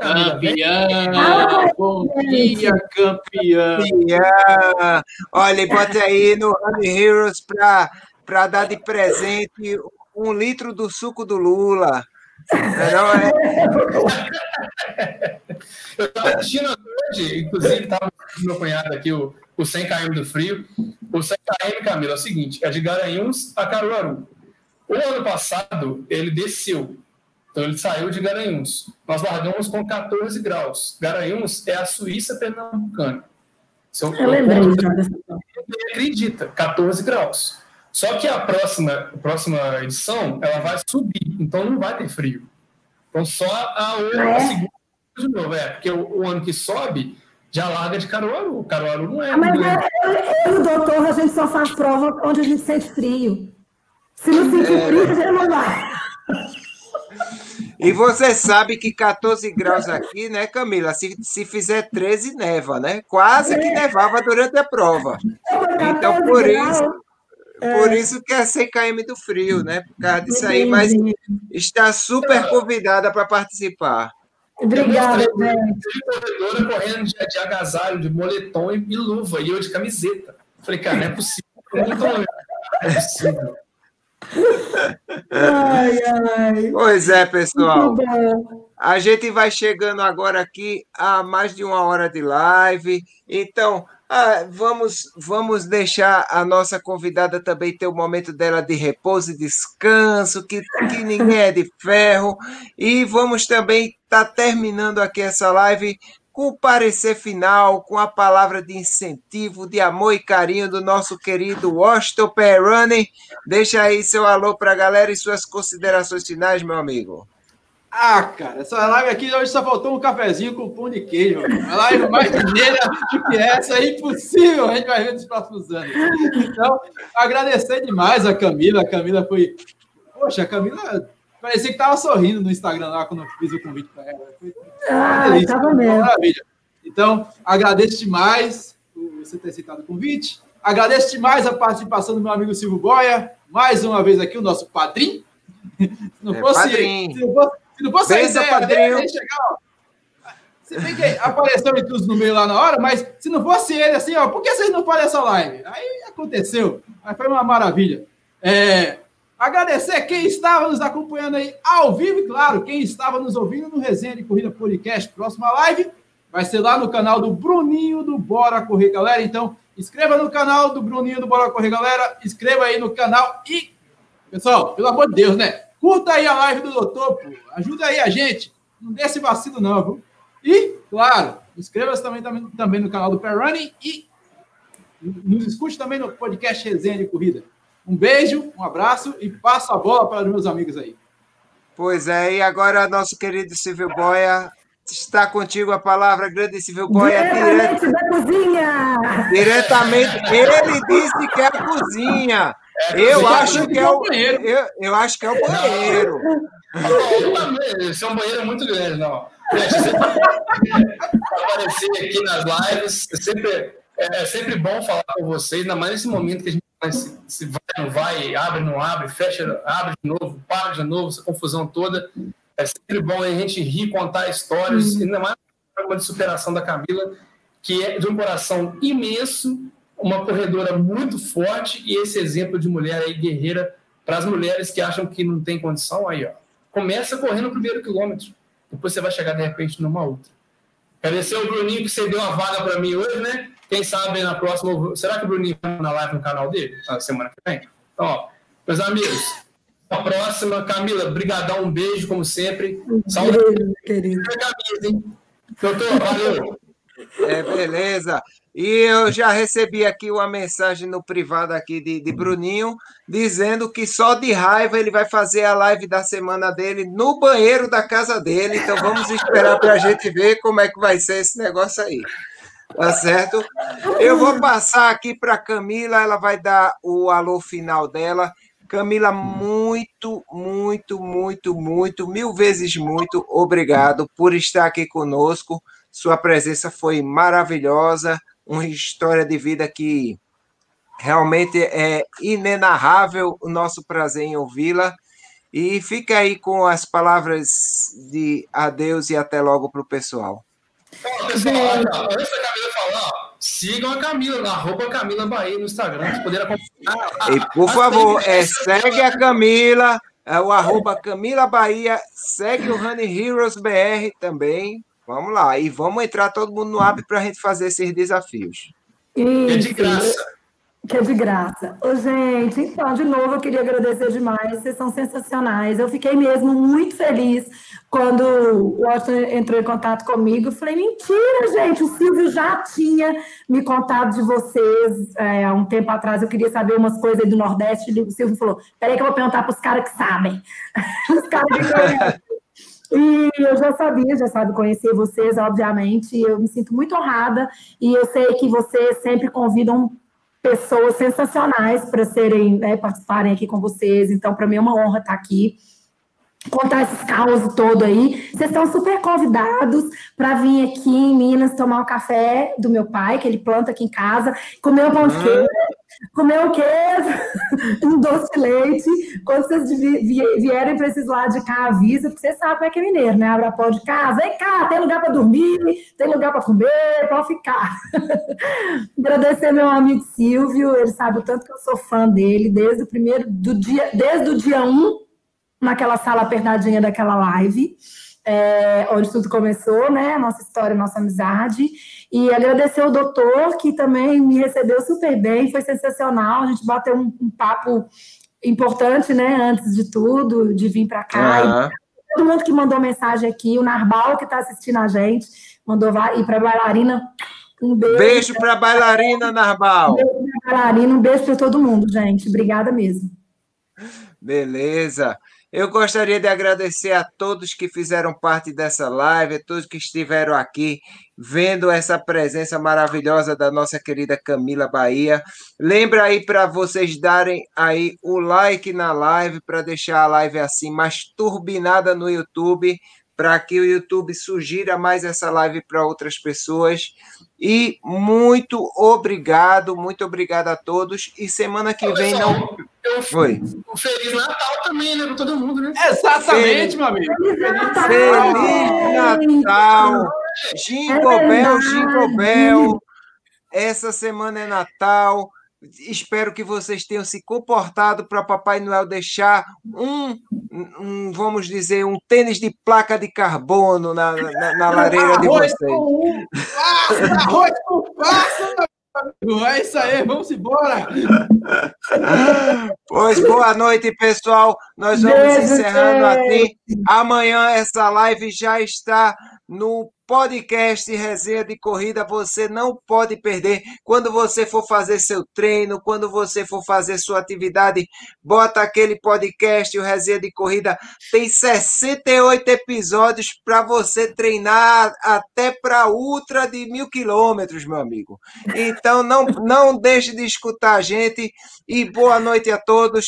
campeão! Bom dia, campeão! campeão. Olha, bota aí no Honey Heroes para dar de presente um litro do suco do Lula. Não é? Eu estava assistindo hoje, inclusive estava com meu cunhado aqui, o, o 100 km do frio. O 100 km, Camila, é o seguinte: é de Garanhuns a Caruaru. O ano passado, ele desceu então ele saiu de Garanhuns. Nós largamos com 14 graus. Garanhuns é a Suíça pernambucana. Seu eu lembrei. acredita, 14 graus. Só que a próxima, a próxima edição, ela vai subir, então não vai ter frio. Então só a, outra, ah, é? a segunda de novo, é, porque o, o, ano que sobe já larga de Caruaru. Caruaru não é. Ah, mas é, eu e o doutor, a gente só faz prova onde a gente sente frio. Se não sentir é, frio, a gente não vai. E você sabe que 14 graus aqui, né, Camila? Se, se fizer 13, neva, né? Quase que nevava durante a prova. Então, por isso, por isso que é 100 km do frio, né? Por causa disso aí, mas está super convidada para participar. Obrigada, gente. corredora correndo de, de agasalho, de moletom e luva, e eu de camiseta. Falei, cara, não é possível. Não é possível. Ai, ai. Pois é, pessoal. A gente vai chegando agora aqui a mais de uma hora de live. Então, ah, vamos, vamos deixar a nossa convidada também ter o momento dela de repouso e descanso, que, que ninguém é de ferro. E vamos também estar tá terminando aqui essa live com o parecer final, com a palavra de incentivo, de amor e carinho do nosso querido Washington Perrone. Deixa aí seu alô para a galera e suas considerações finais, meu amigo. Ah, cara, essa live aqui hoje só faltou um cafezinho com pão de queijo. A live mais mineira do que essa é impossível, a gente vai ver nos próximos anos. Então, agradecer demais a Camila. A Camila foi. Poxa, a Camila Parecia que tava sorrindo no Instagram lá quando eu fiz o convite para ela. Foi ah, delícia, tava mesmo. Maravilha. Então, agradeço demais você ter aceitado o convite. Agradeço demais a participação do meu amigo Silvio Boia. Mais uma vez aqui, o nosso padrinho. Se não é, fosse, padrinho. Se não fosse, se não fosse Bença, a ideia padrinho. dele, chegar, ó, você vê que apareceu intruso no meio lá na hora, mas se não fosse ele, assim, ó, por que vocês não fazem essa live? Aí aconteceu. Aí foi uma maravilha. É, Agradecer quem estava nos acompanhando aí ao vivo e, claro, quem estava nos ouvindo no Resenha de Corrida Podcast. Próxima live vai ser lá no canal do Bruninho do Bora Correr, galera. Então, inscreva no canal do Bruninho do Bora Correr, galera. Inscreva aí no canal e, pessoal, pelo amor de Deus, né? Curta aí a live do doutor, pô. Ajuda aí a gente. Não dê esse vacilo, não, viu? E, claro, inscreva-se também, também, também no canal do Pair Running e nos escute também no podcast Resenha de Corrida. Um beijo, um abraço e passo a bola para os meus amigos aí. Pois é, e agora nosso querido Silvio Boia está contigo a palavra, grande Silvio Boia. Diretamente direto, da cozinha! Diretamente, ele disse que é a cozinha. É, eu acho que é o banheiro. Eu, eu acho que é o banheiro. Esse é um banheiro muito grande, não. aparecer aqui nas lives, é sempre, é sempre bom falar com vocês, ainda mais nesse momento que a gente se, se vai, não vai, abre, não abre, fecha, abre de novo, para de novo, essa confusão toda. É sempre bom a gente rir, contar histórias, uhum. ainda mais uma de superação da Camila, que é de um coração imenso, uma corredora muito forte e esse exemplo de mulher aí guerreira para as mulheres que acham que não tem condição aí, ó. Começa correndo o primeiro quilômetro, depois você vai chegar de repente numa outra. Agradecer o Bruninho que cedeu a vaga para mim hoje, né? Quem sabe na próxima. Será que o Bruninho vai na live no canal dele? Na semana que vem? Então, ó, meus amigos, a próxima. Camila, brigadão, um beijo, como sempre. Saúde. Querido. Doutor, valeu. É, beleza. E eu já recebi aqui uma mensagem no privado aqui de, de Bruninho, dizendo que só de raiva ele vai fazer a live da semana dele no banheiro da casa dele. Então vamos esperar para a gente ver como é que vai ser esse negócio aí. Tá certo? Eu vou passar aqui para Camila, ela vai dar o alô final dela. Camila, muito, muito, muito, muito, mil vezes muito obrigado por estar aqui conosco. Sua presença foi maravilhosa uma história de vida que realmente é inenarrável o nosso prazer em ouvi-la. E fica aí com as palavras de adeus e até logo para o pessoal. Pessoal, antes da Camila falar, sigam a Camila na arroba Camila Bahia no Instagram, para poder acompanhar. E por favor, é, segue a Camila, é o arroba Camila Bahia, segue o Honey Heroes BR também, Vamos lá. E vamos entrar todo mundo no app para a gente fazer esses desafios. Isso. É de graça. Que é de graça. Ô, gente, então, de novo, eu queria agradecer demais. Vocês são sensacionais. Eu fiquei mesmo muito feliz quando o Washington entrou em contato comigo. Eu falei, mentira, gente, o Silvio já tinha me contado de vocês é, há um tempo atrás. Eu queria saber umas coisas do Nordeste. O Silvio falou, peraí que eu vou perguntar para os caras que sabem. os caras que conhecem. E eu já sabia, já sabe conhecer vocês, obviamente. Eu me sinto muito honrada e eu sei que vocês sempre convidam pessoas sensacionais para serem, né, participarem aqui com vocês. Então, para mim é uma honra estar aqui contar esses caos todo aí. Vocês estão super convidados para vir aqui em Minas tomar o um café do meu pai, que ele planta aqui em casa, comer um pão de queijo, comer o queijo, um doce de leite. Quando vocês vierem para esses lados de cá, avisa, porque vocês sabem como é que é mineiro, né? Abre a porta de casa, vem cá, tem lugar para dormir, tem lugar para comer, pode ficar. Agradecer meu amigo Silvio, ele sabe o tanto que eu sou fã dele, desde o primeiro, do dia, desde o dia 1, um, naquela sala apertadinha daquela live é, onde tudo começou, né? Nossa história, nossa amizade. E agradecer ao doutor, que também me recebeu super bem, foi sensacional. A gente bateu um, um papo importante, né? Antes de tudo, de vir para cá. Uhum. todo mundo que mandou mensagem aqui, o Narbal, que está assistindo a gente, mandou ir para a bailarina. Um beijo. Beijo para a bailarina, Narbal. Um beijo para bailarina, um beijo para todo mundo, gente. Obrigada mesmo. Beleza. Eu gostaria de agradecer a todos que fizeram parte dessa live, a todos que estiveram aqui vendo essa presença maravilhosa da nossa querida Camila Bahia. Lembra aí para vocês darem aí o like na live para deixar a live assim mais turbinada no YouTube, para que o YouTube sugira mais essa live para outras pessoas. E muito obrigado, muito obrigado a todos. E semana que vem não eu, Foi. Um Feliz Natal também, né? Para todo mundo, né? Exatamente, Feliz, meu amigo. Feliz Natal. Jingle Bell, Jingle Bell. Essa semana é Natal. espero que vocês tenham se comportado para Papai Noel deixar um, um, vamos dizer, um tênis de placa de carbono na, na, na lareira de vocês. Um, arroz com passa, é isso aí, vamos embora. Pois boa noite, pessoal. Nós vamos Beijo, encerrando aqui. Amanhã essa live já está no podcast Resenha de Corrida você não pode perder. Quando você for fazer seu treino, quando você for fazer sua atividade, bota aquele podcast, o Resenha de Corrida. Tem 68 episódios para você treinar até para ultra de mil quilômetros, meu amigo. Então não, não deixe de escutar a gente e boa noite a todos.